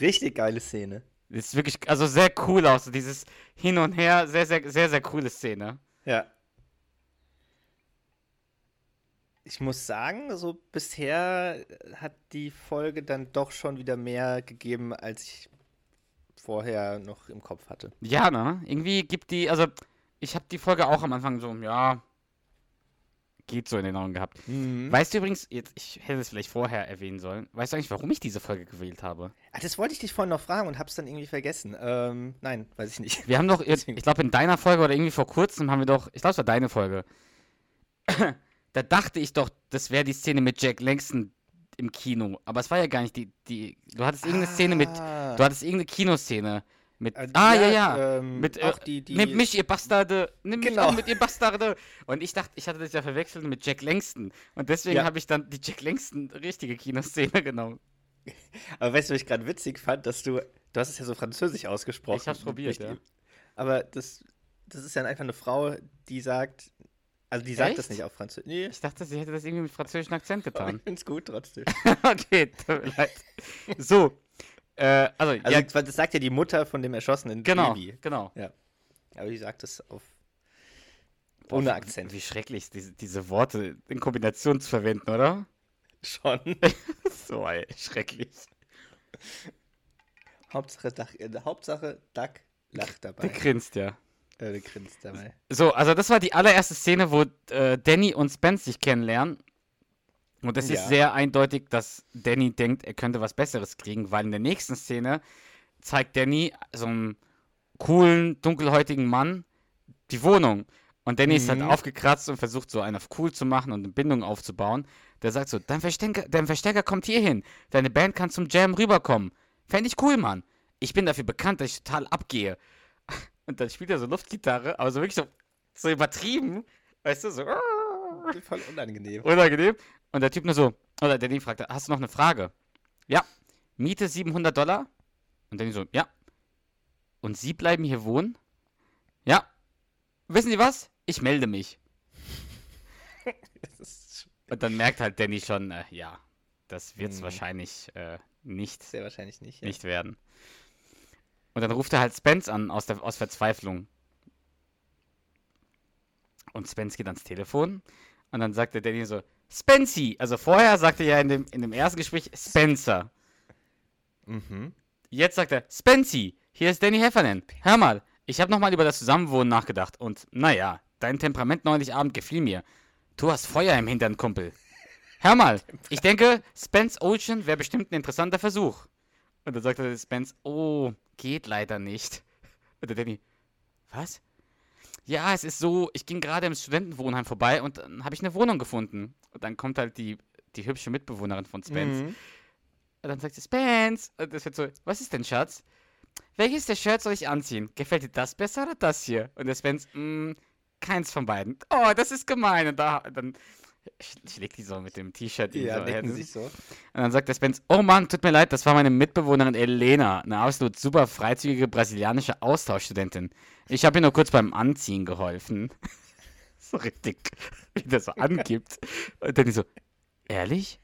Richtig geile Szene. Das ist wirklich, also sehr cool aus. Dieses Hin und Her, sehr, sehr, sehr, sehr coole Szene. Ja. Ich muss sagen, so bisher hat die Folge dann doch schon wieder mehr gegeben, als ich vorher noch im Kopf hatte. Ja, ne? Irgendwie gibt die, also ich habe die Folge auch am Anfang so, ja, geht so in Erinnerung gehabt. Weißt du übrigens, jetzt, ich hätte es vielleicht vorher erwähnen sollen, weißt du eigentlich, warum ich diese Folge gewählt habe? Ah, das wollte ich dich vorhin noch fragen und hab's dann irgendwie vergessen. Ähm, nein, weiß ich nicht. Wir haben doch, jetzt, ich glaube in deiner Folge oder irgendwie vor kurzem haben wir doch, ich glaube es war deine Folge, da dachte ich doch, das wäre die Szene mit Jack Langston im Kino, aber es war ja gar nicht die, die, du hattest irgendeine Szene mit, Ah. du hattest irgendeine Kinoszene mit, Äh, ah ja, ja, ähm, mit, auch äh, die- die- nehmt mich, ihr Bastarde, nimm mich Genau. auch mit, ihr Bastarde. Und ich dachte, ich hatte das ja verwechselt mit Jack Langston. Und deswegen Ja. habe ich dann die Jack Langston richtige Kinoszene genommen. Aber weißt du, was ich gerade witzig fand, dass du, du hast es ja so französisch ausgesprochen. Ich hab's probiert, ja. Aber das, das ist ja einfach eine Frau, die sagt, also die sagt das Echt? nicht auf Französisch. Nee, Ich dachte, sie hätte das irgendwie mit französischem Akzent aber getan. ich find's gut trotzdem. okay, tut mir leid. So, äh, also, Also ja, das sagt ja die Mutter von dem erschossenen genau, Baby. genau. Ja. Aber die sagt es auf ohne Akzent. Wie schrecklich, diese, diese Worte in Kombination zu verwenden, oder? Schon. so, ey, schrecklich. Hauptsache, Duck, äh, Hauptsache Duck lacht dabei. Der grinst, ja. Äh, der grinst dabei. So, also das war die allererste Szene, wo äh, Danny und Spence sich kennenlernen. Und es ist Ja. sehr eindeutig, dass Danny denkt, er könnte was Besseres kriegen, weil in der nächsten Szene zeigt Danny so einem coolen, dunkelhäutigen Mann die Wohnung. Und Danny ist halt Mhm. aufgekratzt und versucht so einen auf cool zu machen und eine Bindung aufzubauen. Der sagt so, dein Verstärker, dein Verstärker kommt hier hin. Deine Band kann zum Jam rüberkommen. Fände ich cool, Mann. Ich bin dafür bekannt, dass ich total abgehe. Und dann spielt er so Luftgitarre, aber so wirklich so, so übertrieben. Weißt du, so Voll unangenehm. unangenehm. Und der Typ nur so, oder Danny fragt, hast du noch eine Frage? Ja. Miete 700 Dollar? Und Danny so, ja. Und Sie bleiben hier wohnen? Ja. Wissen Sie was? Ich melde mich. Und dann merkt halt Danny schon, äh, ja, das wird es Mhm. wahrscheinlich äh, nicht, sehr wahrscheinlich nicht. Ja. nicht werden. Und dann ruft er halt Spence an aus, der, aus Verzweiflung. Und Spence geht ans Telefon und dann sagt der Danny so, Spency. Also vorher sagte er ja in dem, in dem ersten Gespräch Spencer. Mhm. Jetzt sagt er, Spency, hier ist Danny Heffernan. Hör mal, ich habe nochmal über das Zusammenwohnen nachgedacht und naja, dein Temperament neulich Abend gefiel mir. Du hast Feuer im Hintern, Kumpel. Hör mal, ich denke, Spence Ocean wäre bestimmt ein interessanter Versuch. Und dann sagt er Spence, oh, geht leider nicht. Und der Danny, was? Ja, es ist so, ich ging gerade im Studentenwohnheim vorbei und dann habe ich eine Wohnung gefunden. Und dann kommt halt die, die hübsche Mitbewohnerin von Spence. Mhm. Und dann sagt sie, Spence. Und das wird so, was ist denn, Schatz? Welches der Shirt soll ich anziehen? Gefällt dir das besser oder das hier? Und der Spence, mm, keins von beiden. Oh, das ist gemein. Und da, dann schlägt die so mit dem T-Shirt. Ja, so sich so. Und dann sagt der Spence, oh Mann, tut mir leid, das war meine Mitbewohnerin Elena, eine absolut super freizügige brasilianische Austauschstudentin. Ich habe ihr nur kurz beim Anziehen geholfen. so richtig, wie der so angibt. Und dann die so, ehrlich?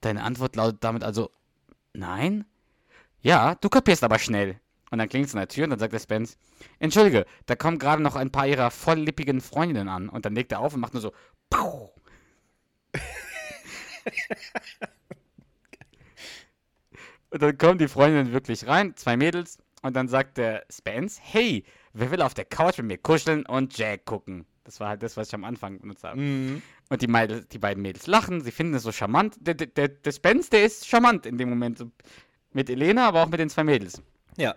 Deine Antwort lautet damit also, nein? Ja, du kapierst aber schnell. Und dann klingt es an der Tür und dann sagt der Spence, Entschuldige, da kommen gerade noch ein paar ihrer volllippigen Freundinnen an. Und dann legt er auf und macht nur so, Pau. und dann kommen die Freundinnen wirklich rein, zwei Mädels, und dann sagt der Spence, hey, wer will auf der Couch mit mir kuscheln und Jack gucken? Das war halt das, was ich am Anfang benutzt habe. Mhm. Und die, Mädels, die beiden Mädels lachen, sie finden es so charmant. Der, der, der, Spence, der ist charmant in dem Moment. Mit Elena, aber auch mit den zwei Mädels. Ja.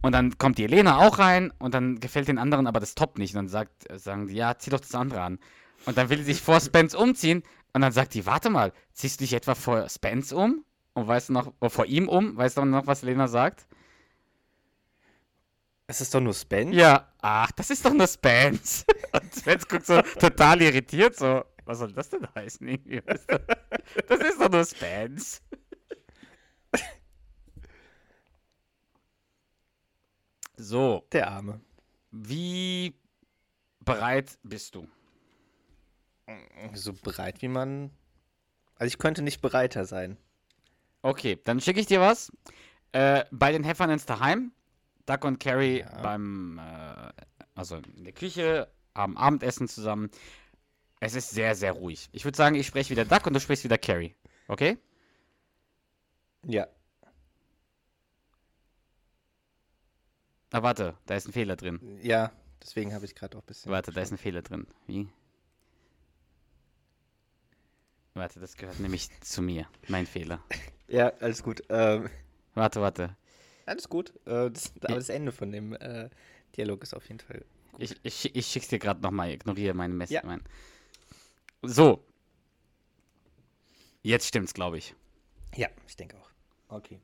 Und dann kommt die Elena auch rein und dann gefällt den anderen aber das Top nicht. Und dann sagt, sagen die, ja, zieh doch das andere an. Und dann will sie sich vor Spence umziehen und dann sagt die, warte mal, ziehst du dich etwa vor Spence um? Und weißt du noch, oh, vor ihm um? Weißt du noch, was Elena sagt? Es ist doch nur Spence. Ja, ach, das ist doch nur Spence. Und Spence guckt so total irritiert, so, was soll das denn heißen? Irgendwie? Das ist doch nur Spence. So, Der Arme. wie bereit bist du? So bereit wie man. Also ich könnte nicht bereiter sein. Okay, dann schicke ich dir was. Äh, bei den Heffernans daheim, Duck und Carrie Ja. beim, äh, also in der Küche, am Abendessen zusammen. Es ist sehr, sehr ruhig. Ich würde sagen, ich spreche wieder Duck und du sprichst wieder Carrie. Okay? Ja. Ah, warte, da ist ein Fehler drin. Ja, deswegen habe ich gerade auch ein bisschen. Warte, da ist ein Fehler drin. Wie? Warte, das gehört nämlich zu mir. Mein Fehler. Ja, alles gut. Ähm, Warte, warte. alles gut. Äh, das, aber das Ende von dem äh, Dialog ist auf jeden Fall. Ich, ich, schick- ich schick's dir gerade nochmal. Ignoriere meine Mess. Ja. Mein. So. Jetzt stimmt's, glaube ich. Ja, ich denke auch. Okay.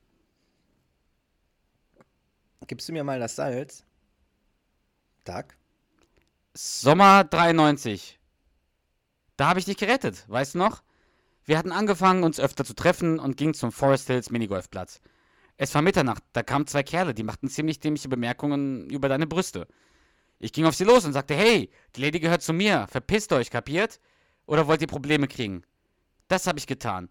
Gibst du mir mal das Salz? Doug? Sommer 93. Da habe ich dich gerettet, weißt du noch? Wir hatten angefangen, uns öfter zu treffen und gingen zum Forest Hills Minigolfplatz. Es war Mitternacht, da kamen zwei Kerle, die machten ziemlich dämliche Bemerkungen über deine Brüste. Ich ging auf sie los und sagte, hey, die Lady gehört zu mir, verpisst euch, kapiert? Oder wollt ihr Probleme kriegen? Das habe ich getan.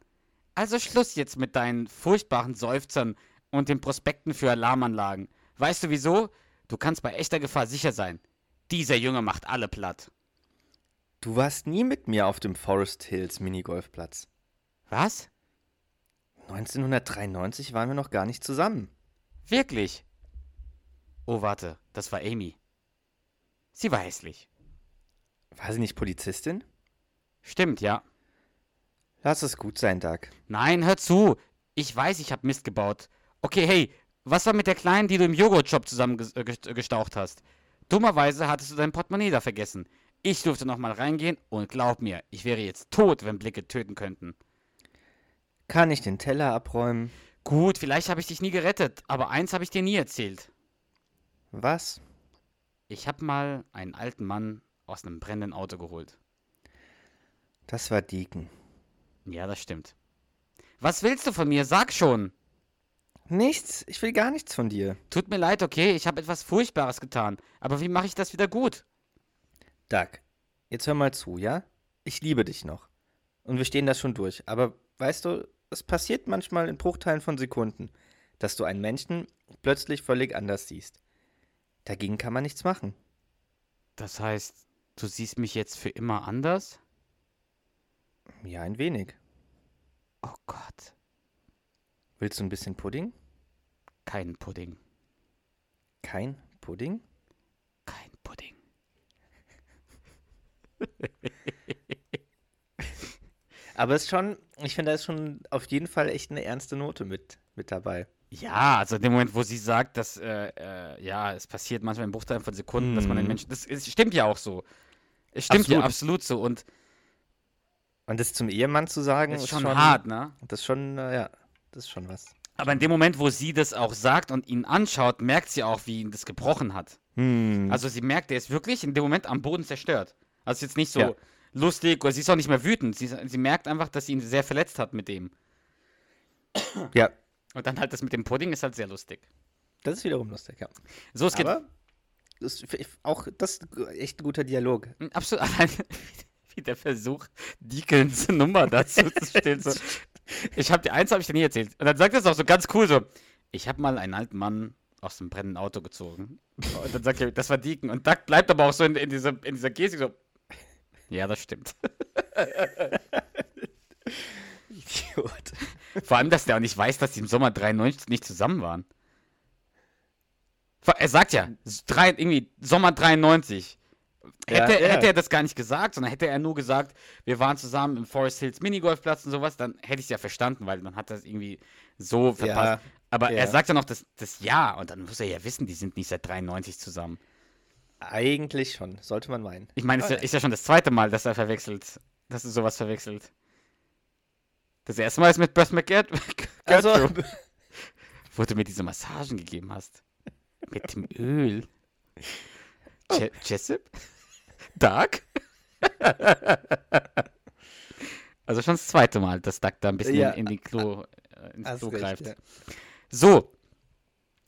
Also Schluss jetzt mit deinen furchtbaren Seufzern und den Prospekten für Alarmanlagen. Weißt du wieso? Du kannst bei echter Gefahr sicher sein. Dieser Junge macht alle platt. Du warst nie mit mir auf dem Forest Hills Minigolfplatz. Was? 1993 waren wir noch gar nicht zusammen. Wirklich? Oh, warte, das war Amy. Sie war hässlich. War sie nicht Polizistin? Stimmt, ja. Lass es gut sein, Doug. Nein, hör zu. Ich weiß, ich hab Mist gebaut. Okay, hey, was war mit der Kleinen, die du im Joghurt-Shop zusammengestaucht hast? Dummerweise hattest du dein Portemonnaie da vergessen. Ich durfte nochmal reingehen und glaub mir, ich wäre jetzt tot, wenn Blicke töten könnten. Kann ich den Teller abräumen? Gut, vielleicht habe ich dich nie gerettet, aber eins habe ich dir nie erzählt. Was? Ich habe mal einen alten Mann aus einem brennenden Auto geholt. Das war Deacon. Ja, das stimmt. Was willst du von mir? Sag schon. Nichts. Ich will gar nichts von dir. Tut mir leid, okay? Ich habe etwas Furchtbares getan. Aber wie mache ich das wieder gut? Doug, jetzt hör mal zu, ja? Ich liebe dich noch. Und wir stehen das schon durch. Aber weißt du, es passiert manchmal in Bruchteilen von Sekunden, dass du einen Menschen plötzlich völlig anders siehst. Dagegen kann man nichts machen. Das heißt, du siehst mich jetzt für immer anders? Ja, ein wenig. Oh Gott, Willst du ein bisschen Pudding? kein Pudding. Kein Pudding? Kein Pudding. Aber es ist schon, ich finde, da ist schon auf jeden Fall echt eine ernste Note mit, mit dabei. Ja, also in dem Moment, wo sie sagt, dass, äh, äh, ja, es passiert manchmal in Bruchteilen von Sekunden, dass man den Mhm. Menschen. Das, es stimmt ja auch so. Es stimmt ja Absolut. absolut so. Und Und das zum Ehemann zu sagen, ist schon hart, ne? Das ist schon, äh, ja, das ist schon was. Aber in dem Moment, wo sie das auch sagt und ihn anschaut, merkt sie auch, wie ihn das gebrochen hat. Hm. Also sie merkt, er ist wirklich in dem Moment am Boden zerstört. Also jetzt nicht so Ja. lustig oder sie ist auch nicht mehr wütend. Sie, sie merkt einfach, dass sie ihn sehr verletzt hat mit dem. ja, Und dann halt das mit dem Pudding ist halt sehr lustig. das ist wiederum lustig, ja. So, es geht Aber das ist auch das ist echt ein guter Dialog. absolut allein wie der Versuch, Deacons Nummer dazu zu stellen. So. Ich habe dir eins habe ich dir nie erzählt. Und dann sagt er es auch so ganz cool so. Ich habe mal einen alten Mann aus dem brennenden Auto gezogen. Und dann sagt er, das war Deacon. Und Duck bleibt aber auch so in, in, dieser, in dieser Gestik so. Ja, das stimmt. Idiot. Vor allem, dass der auch nicht weiß, dass die im Sommer 93 nicht zusammen waren. Er sagt ja, drei, irgendwie Sommer 93. Ja, Hätte, ja. hätte er das gar nicht gesagt, sondern hätte er nur gesagt, wir waren zusammen im Forest Hills Minigolfplatz und sowas, dann hätte ich es ja verstanden, weil dann hat es irgendwie so verpasst. Aber ja. er sagt ja noch das, das Ja und dann muss er ja wissen, die sind nicht seit 93 zusammen. Eigentlich schon, sollte man meinen. Ich meine, es ist, ja, ist ja schon das zweite Mal, dass er verwechselt, dass er sowas verwechselt. Das erste Mal ist mit Beth McGirt, Also, wo du mir diese Massagen gegeben hast. Mit dem Öl. Je Jessup? Dark? also schon das zweite Mal, dass Doug da ein bisschen Ja, in, die Klo, äh, ins Klo recht, greift. ja. So,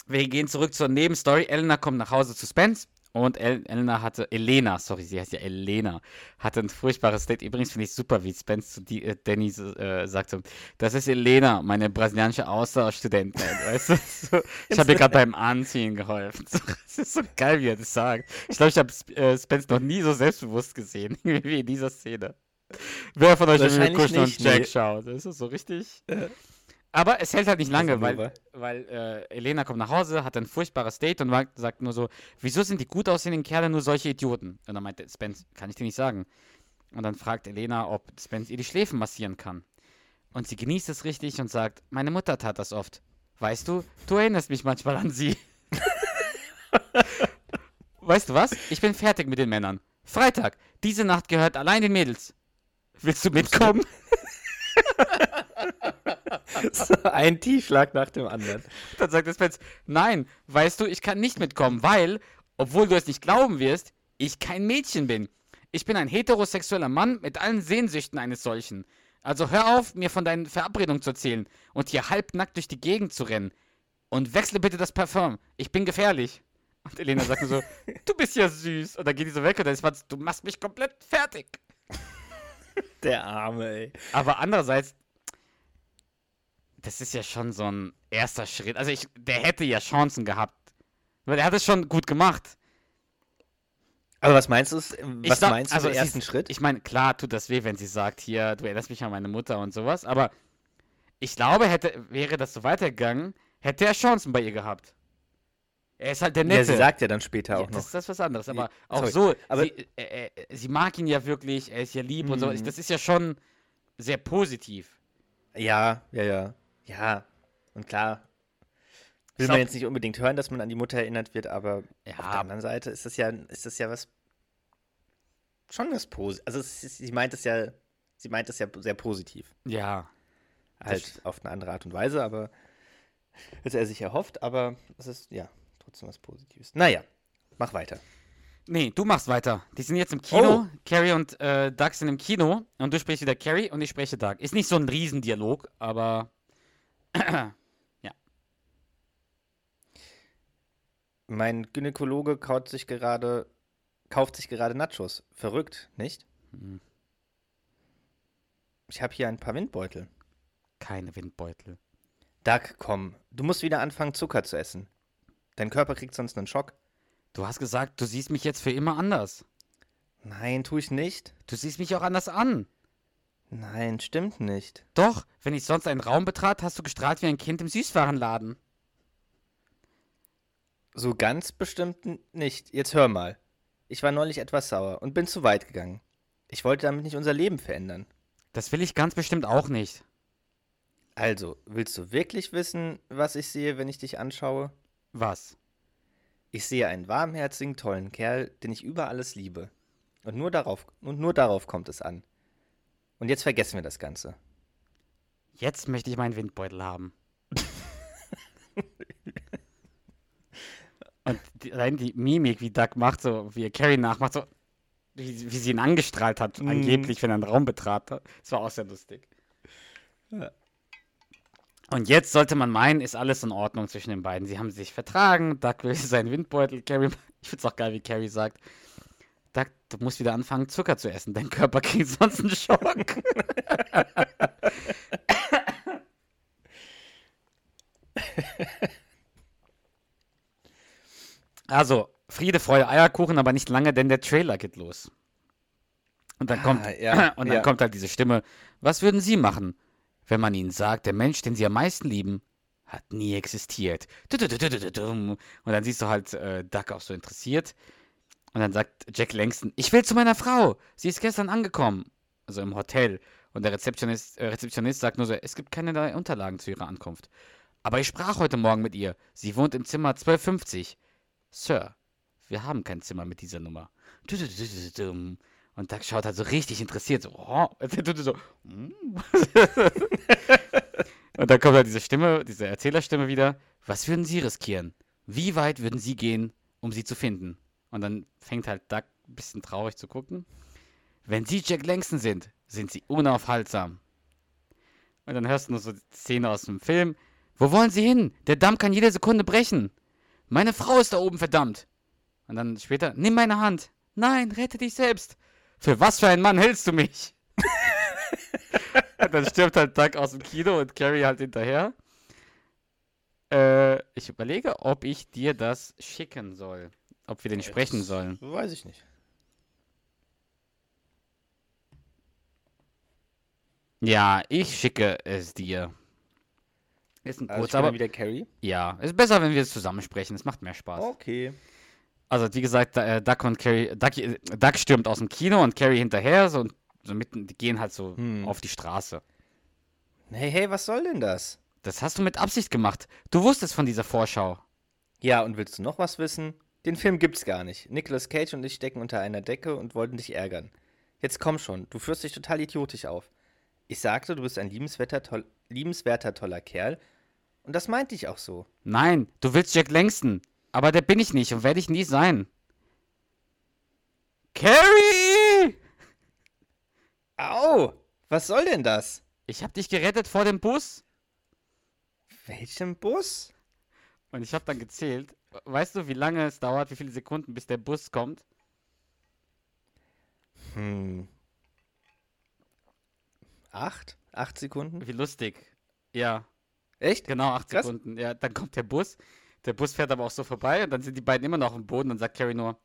wir gehen zurück zur Nebenstory. Elena kommt nach Hause zu Spence und El Elena hatte, Elena, sorry, sie heißt ja Elena, hatte ein furchtbares Date. Übrigens finde ich super, wie Spence zu die, äh, Danny äh, sagt so, das ist Elena, meine brasilianische Austauschstudentin. weißt du? So, ich habe ihr gerade beim Anziehen geholfen. So, das ist so geil, wie er das sagt. Ich glaube, ich habe äh, Spence noch nie so selbstbewusst gesehen, wie in dieser Szene. Wer von euch Wahrscheinlich Kuschen und Jack nee. schaut? Das ist so richtig. Aber es hält halt nicht lange, weil, weil äh, Elena kommt nach Hause, hat ein furchtbares Date und sagt nur so, wieso sind die gut aussehenden Kerle nur solche Idioten? Und dann meinte Spence, kann ich dir nicht sagen. Und dann fragt Elena, ob Spence ihr die Schläfen massieren kann. Und sie genießt es richtig und sagt, meine Mutter tat das oft. Weißt du, du erinnerst mich manchmal an sie. weißt du was? Ich bin fertig mit den Männern. Freitag, diese Nacht gehört allein den Mädels. Willst du mitkommen? So ein Tiefschlag nach dem anderen. Dann sagt der Spence, nein, weißt du, ich kann nicht mitkommen, weil, obwohl du es nicht glauben wirst, ich kein Mädchen bin. Ich bin ein heterosexueller Mann mit allen Sehnsüchten eines solchen. Also hör auf, mir von deinen Verabredungen zu erzählen und hier halbnackt durch die Gegend zu rennen. Und wechsle bitte das Parfum. Ich bin gefährlich. Und Elena sagt nur so, du bist ja süß. Und dann geht die so weg und dann ist was, du machst mich komplett fertig. Der Arme, ey. Aber andererseits, das ist ja schon so ein erster Schritt. Also ich, der hätte ja Chancen gehabt. Weil er hat es schon gut gemacht. Aber was meinst du? Was sag- meinst du also ersten Schritt? Ich meine, klar tut das weh, wenn sie sagt, hier, du erinnerst mich an meine Mutter und sowas, aber ich glaube, hätte, wäre das so weitergegangen, hätte er Chancen bei ihr gehabt. Er ist halt der Nette. ja, sie sagt ja dann später Ja, auch noch. das, das ist was anderes, aber Ja, auch sorry, so, aber- sie, äh, äh, sie mag ihn ja wirklich, er ist ja lieb und so, Mhm. das ist ja schon sehr positiv. Ja, ja, ja. Ja, und klar. Will glaub- man jetzt nicht unbedingt hören, dass man an die Mutter erinnert wird, aber Ja. auf der anderen Seite ist das ja, ist das ja was. Schon was Positives. Also, ist, sie meint es ja, sie meint es ja sehr positiv. Ja, Halt auf eine andere Art und Weise, aber als er sich erhofft, aber es ist ja trotzdem was Positives. Naja, mach weiter. Nee, du machst weiter. Die sind jetzt im Kino. Oh. Carrie und äh, Doug sind im Kino. Und du sprichst wieder Carrie und ich spreche Doug. Ist nicht so ein Riesendialog, aber. Mein Gynäkologe kaut sich gerade, kauft sich gerade Nachos. Verrückt, nicht? Hm. Ich habe hier ein paar Windbeutel. Keine Windbeutel. Doug, komm, du musst wieder anfangen, Zucker zu essen. Dein Körper kriegt sonst einen Schock. Du hast gesagt, du siehst mich jetzt für immer anders. Nein, tu ich nicht. Du siehst mich auch anders an. Nein, stimmt nicht. Doch, wenn ich sonst einen Raum betrat, hast du gestrahlt wie ein Kind im Süßwarenladen. So ganz bestimmt nicht. Jetzt hör mal. Ich war neulich etwas sauer und bin zu weit gegangen. Ich wollte damit nicht unser Leben verändern. Das will ich ganz bestimmt auch nicht. Also, willst du wirklich wissen, was ich sehe, wenn ich dich anschaue? Was? Ich sehe einen warmherzigen, tollen Kerl, den ich über alles liebe. Und nur darauf, und nur darauf kommt es an. Und jetzt vergessen wir das Ganze. Jetzt möchte ich meinen Windbeutel haben. Und die, allein die Mimik, wie Doug macht, so wie er Carrie nachmacht, so wie, wie sie ihn angestrahlt hat, Mhm. angeblich, wenn er einen Raum betrat. Das war auch sehr lustig. Und jetzt sollte man meinen, ist alles in Ordnung zwischen den beiden. Sie haben sich vertragen, Doug will seinen Windbeutel, Carrie, ich find's auch geil, wie Carrie sagt, Doug, du musst wieder anfangen, Zucker zu essen, dein Körper kriegt sonst einen Schock. Also, Friede, Freude, Eierkuchen, aber nicht lange, denn der Trailer geht los. Und dann kommt, Ah, ja, und dann ja. kommt halt diese Stimme. Was würden Sie machen, wenn man Ihnen sagt, der Mensch, den Sie am meisten lieben, hat nie existiert? Und dann siehst du halt äh, Duck auch so interessiert. Und dann sagt Jack Langston, ich will zu meiner Frau. Sie ist gestern angekommen. Also im Hotel. Und der Rezeptionist, äh, Rezeptionist sagt nur so, es gibt keine Unterlagen zu ihrer Ankunft. Aber ich sprach heute Morgen mit ihr. Sie wohnt im Zimmer 1250. Sir, wir haben kein Zimmer mit dieser Nummer. Und Doug schaut halt so richtig interessiert. So, oh. Und so. "Mm." Und dann kommt halt diese Stimme, diese Erzählerstimme wieder. Was würden Sie riskieren? Wie weit würden Sie gehen, um sie zu finden? Und dann fängt halt Doug ein bisschen traurig zu gucken. Wenn Sie Jack Langston sind, sind Sie unaufhaltsam. Und dann hörst du nur so die Szene aus dem Film. Wo wollen Sie hin? Der Damm kann jede Sekunde brechen. Meine Frau ist da oben, verdammt. Und dann später, nimm meine Hand. Nein, rette dich selbst. Für was für einen Mann hältst du mich? dann stirbt halt Doug aus dem Kino und Carrie halt hinterher. Äh, ich überlege, ob ich dir das schicken soll. Ob wir den sprechen sollen. Weiß ich nicht. Ja, ich schicke es dir. Ist ein Also kurz, aber wieder Carrie. ja, ist besser, wenn wir es zusammen sprechen. Es macht mehr Spaß. Okay. Also, wie gesagt, äh, Duck und Carrie, Duck, äh, Duck stürmt aus dem Kino und Carrie hinterher, so, und so mitten, die gehen halt so Hm. auf die Straße. Hey, hey, was soll denn das? Das hast du mit Absicht gemacht. Du wusstest von dieser Vorschau. Ja, und willst du noch was wissen? Den Film gibt's gar nicht. Nicolas Cage und ich stecken unter einer Decke und wollten dich ärgern. Jetzt komm schon, du führst dich total idiotisch auf. Ich sagte, du bist ein liebenswerter, toll, liebenswerter toller Kerl. Und das meinte ich auch so. Nein, du willst Jack Langston. Aber der bin ich nicht und werde ich nie sein. Carrie! Au! Was soll denn das? Ich hab dich gerettet vor dem Bus. Welchem Bus? Und ich habe dann gezählt. Weißt du, wie lange es dauert, wie viele Sekunden, bis der Bus kommt? Hm. Acht? Acht Sekunden? Wie lustig. Ja, Echt? genau, acht Krass. Sekunden. Ja, dann kommt der Bus. Der Bus fährt aber auch so vorbei und dann sind die beiden immer noch am Boden und sagt Carrie nur,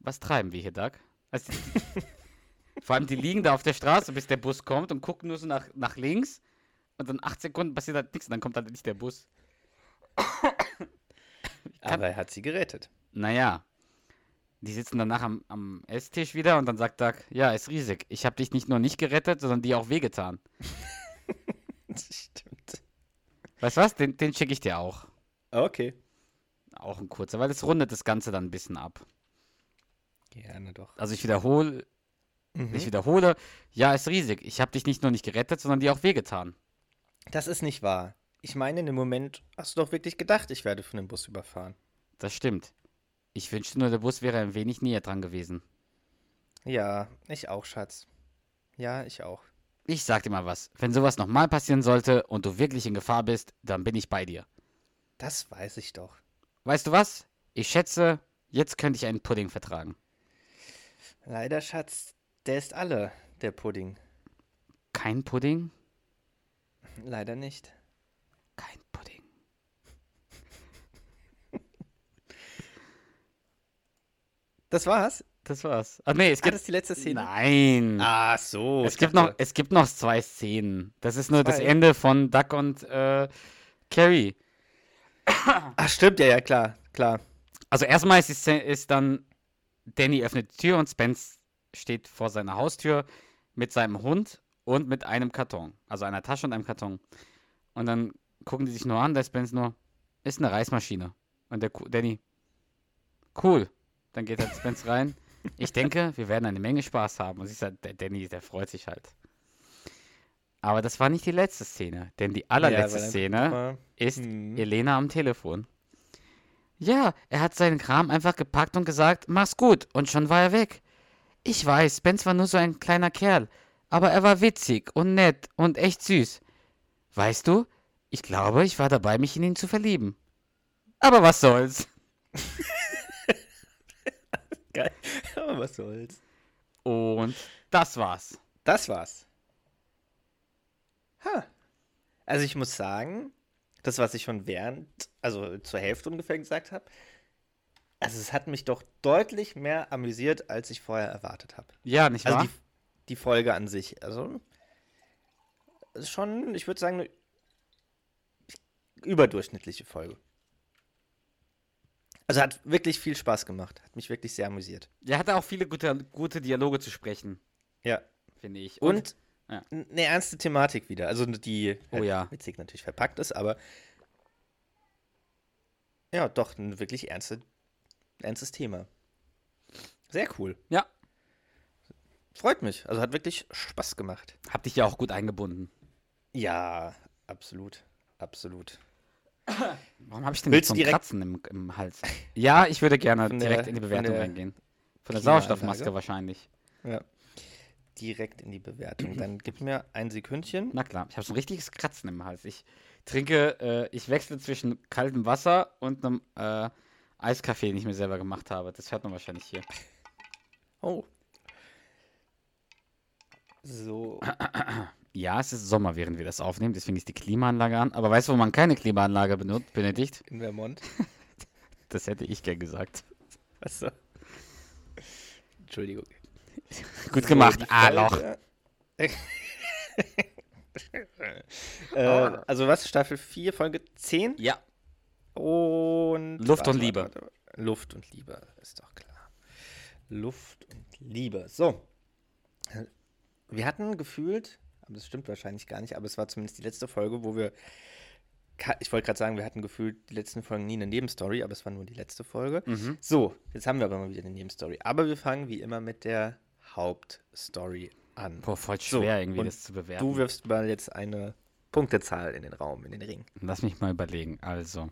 was treiben wir hier, Doug? Also, vor allem, die liegen da auf der Straße, bis der Bus kommt und gucken nur so nach, nach links und dann acht Sekunden passiert halt nichts und dann kommt halt nicht der Bus. Aber er hat sie gerettet. Naja, die sitzen danach am, am Esstisch wieder und dann sagt Doug, ja, ist riesig. Ich habe dich nicht nur nicht gerettet, sondern dir auch wehgetan. Stimmt. Weißt du was? Den, den schicke ich dir auch. Okay. Auch ein kurzer, weil es rundet das Ganze dann ein bisschen ab. Gerne doch. Also ich wiederhole, Mhm. ich wiederhole, ja, ist riesig. Ich habe dich nicht nur nicht gerettet, sondern dir auch wehgetan. Das ist nicht wahr. Ich meine, in dem Moment hast du doch wirklich gedacht, ich werde von dem Bus überfahren. Das stimmt. Ich wünschte nur, der Bus wäre ein wenig näher dran gewesen. Ja, ich auch, Schatz. Ja, ich auch. Ich sag dir mal was. Wenn sowas nochmal passieren sollte und du wirklich in Gefahr bist, dann bin ich bei dir. Das weiß ich doch. Weißt du was? Ich schätze, jetzt könnte ich einen Pudding vertragen. Leider, Schatz, der ist alle, der Pudding. Kein Pudding? Leider nicht. Kein Pudding. Das war's? Das war's. Ah, nee, es Ah, gibt. das ist die letzte Szene? Nein. Ah, so. es, gibt dachte- noch, es gibt noch zwei Szenen. Das ist nur das Zwei? Ende von Duck und äh, Carrie. Ach, stimmt, ja, ja, klar, klar. Also erstmal ist, Szene- ist dann, Danny öffnet die Tür und Spence steht vor seiner Haustür mit seinem Hund und mit einem Karton. Also einer Tasche und einem Karton. Und dann gucken die sich nur an, der Spence nur, ist eine Reismaschine. Und der Danny, cool. Dann geht halt Spence rein. Ich denke, wir werden eine Menge Spaß haben. Und siehst halt, der Danny, der freut sich halt. Aber das war nicht die letzte Szene, denn die allerletzte dann Szene ist Hm. Elena am Telefon. Ja, er hat seinen Kram einfach gepackt und gesagt, mach's gut. Und schon war er weg. Ich weiß, Spence war nur so ein kleiner Kerl. Aber er war witzig und nett und echt süß. Weißt du, ich glaube, ich war dabei, mich in ihn zu verlieben. Aber was soll's. Geil. Aber was soll's. Und das war's. Das war's. Ha. Also ich muss sagen, das, was ich schon während, also zur Hälfte ungefähr gesagt habe, Also es hat mich doch deutlich mehr amüsiert, als ich vorher erwartet habe. Ja, nicht Also wahr? die, die Folge an sich. Also schon, ich würde sagen, eine überdurchschnittliche Folge. Also hat wirklich viel Spaß gemacht. Hat mich wirklich sehr amüsiert. Der hatte auch viele gute, gute Dialoge zu sprechen, Ja. finde ich. Und ja. eine ernste Thematik wieder. Also die Oh halt ja. witzig natürlich verpackt ist, aber ja, doch ein wirklich ernste, ernstes Thema. Sehr cool. Ja. Freut mich. Also hat wirklich Spaß gemacht. hab dich ja auch gut eingebunden. Ja, absolut. Absolut. Warum habe ich denn Willst jetzt so ein du direkt- Kratzen im, im Hals? Ja, ich würde gerne der- direkt in die Bewertung reingehen. Von der? Sauerstoffmaske wahrscheinlich. Ja. Direkt in die Bewertung. Dann gib mir ein Sekündchen. Na klar, ich habe so ein richtiges Kratzen im Hals. Ich trinke, äh, ich wechsle zwischen kaltem Wasser und einem äh, Eiskaffee, den ich mir selber gemacht habe. Das hört man wahrscheinlich hier. Oh. So. Ja, es ist Sommer, während wir das aufnehmen, deswegen ist die Klimaanlage an. Aber weißt du, wo man keine Klimaanlage benutzt, Benedikt? In Vermont. Das hätte ich gern gesagt. Achso. Entschuldigung. Gut So, gemacht, A-Loch. Folge- äh, also was? Staffel 4, Folge 10? Ja. Und. Luft und Liebe. warte. Luft und Liebe, ist doch klar. Luft und Liebe. So. Wir hatten gefühlt, aber das stimmt wahrscheinlich gar nicht, aber es war zumindest die letzte Folge, wo wir. Ich wollte gerade sagen, wir hatten gefühlt die letzten Folgen nie eine Nebenstory, aber es war nur die letzte Folge. Mhm. So, jetzt haben wir aber mal wieder eine Nebenstory. Aber wir fangen wie immer mit der Hauptstory an. Boah, voll So, schwer irgendwie und das zu bewerten. Du wirfst mal jetzt eine Punktezahl in den Raum, in den Ring. Lass mich mal überlegen. Also.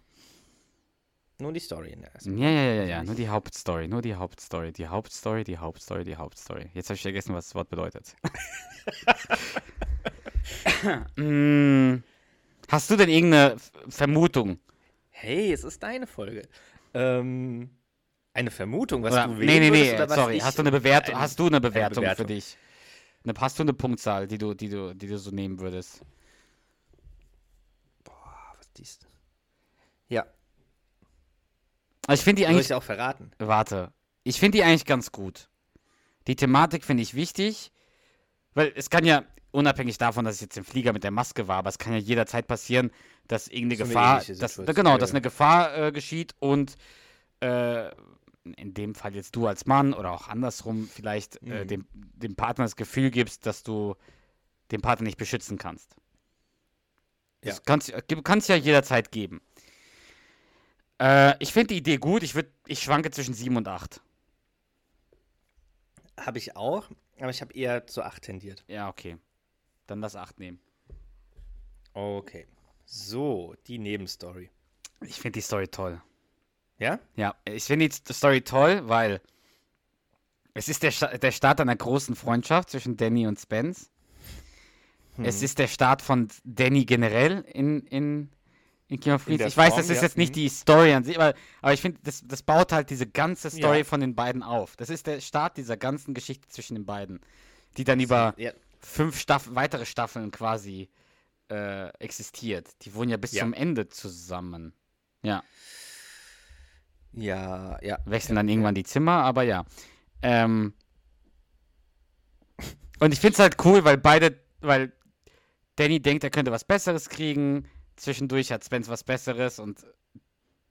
Nur die Story in der ersten. Ja, ja, ja, ja, ja. Nur die Hauptstory, nur die Hauptstory, die Hauptstory, die Hauptstory, die Hauptstory. Jetzt habe ich vergessen, was das Wort bedeutet. Mm, Hast du denn irgendeine Vermutung? Hey, es ist deine Folge. Ähm, eine Vermutung, was Oder, du nee, wählen nee, nee, was sorry. ich- Hast du eine Bewertung, Ein- hast du eine Bewertung, Bewertung. für dich? Eine, hast du eine Punktzahl, die du, die du, die du so nehmen würdest? Ah, was dies? Ja, Also ich finde die soll eigentlich ich auch verraten? Warte. Ich finde die eigentlich ganz gut. Die Thematik finde ich wichtig, weil es kann ja, unabhängig davon, dass es jetzt im Flieger mit der Maske war, aber es kann ja jederzeit passieren, dass irgendeine So eine Gefahr, ähnliche dass, genau, dass eine Gefahr äh, geschieht und äh, in dem Fall jetzt du als Mann oder auch andersrum vielleicht äh, Mhm. dem, dem Partner das Gefühl gibst, dass du den Partner nicht beschützen kannst. Das Ja. kann's kann's ja jederzeit geben. Äh, ich finde die Idee gut. Ich, würd, ich schwanke zwischen 7 und 8. Habe ich auch, aber ich habe eher zu 8 tendiert. Ja, okay. Dann lass 8 nehmen. Okay. So, die Nebenstory. Ich finde die Story toll. Ja? Ja, ich finde die Story toll, weil es ist der, Sta- der Start einer großen Freundschaft zwischen Danny und Spence. Hm. Es ist der Start von Danny generell in, in, in King of Queens. Ich weiß, Form, das ist ja. jetzt nicht Mhm. die Story an sich, aber, aber ich finde, das, das baut halt diese ganze Story Ja. von den beiden auf. Das ist der Start dieser ganzen Geschichte zwischen den beiden, die dann über Ja, fünf Staff weitere Staffeln quasi äh, existiert. Die wohnen ja bis zum Ende zusammen. Ja, ja, ja. wechseln dann irgendwann die Zimmer, aber ja. Ähm, und ich finde es halt cool, weil beide, weil Danny denkt, er könnte was Besseres kriegen. Zwischendurch hat Spence was Besseres und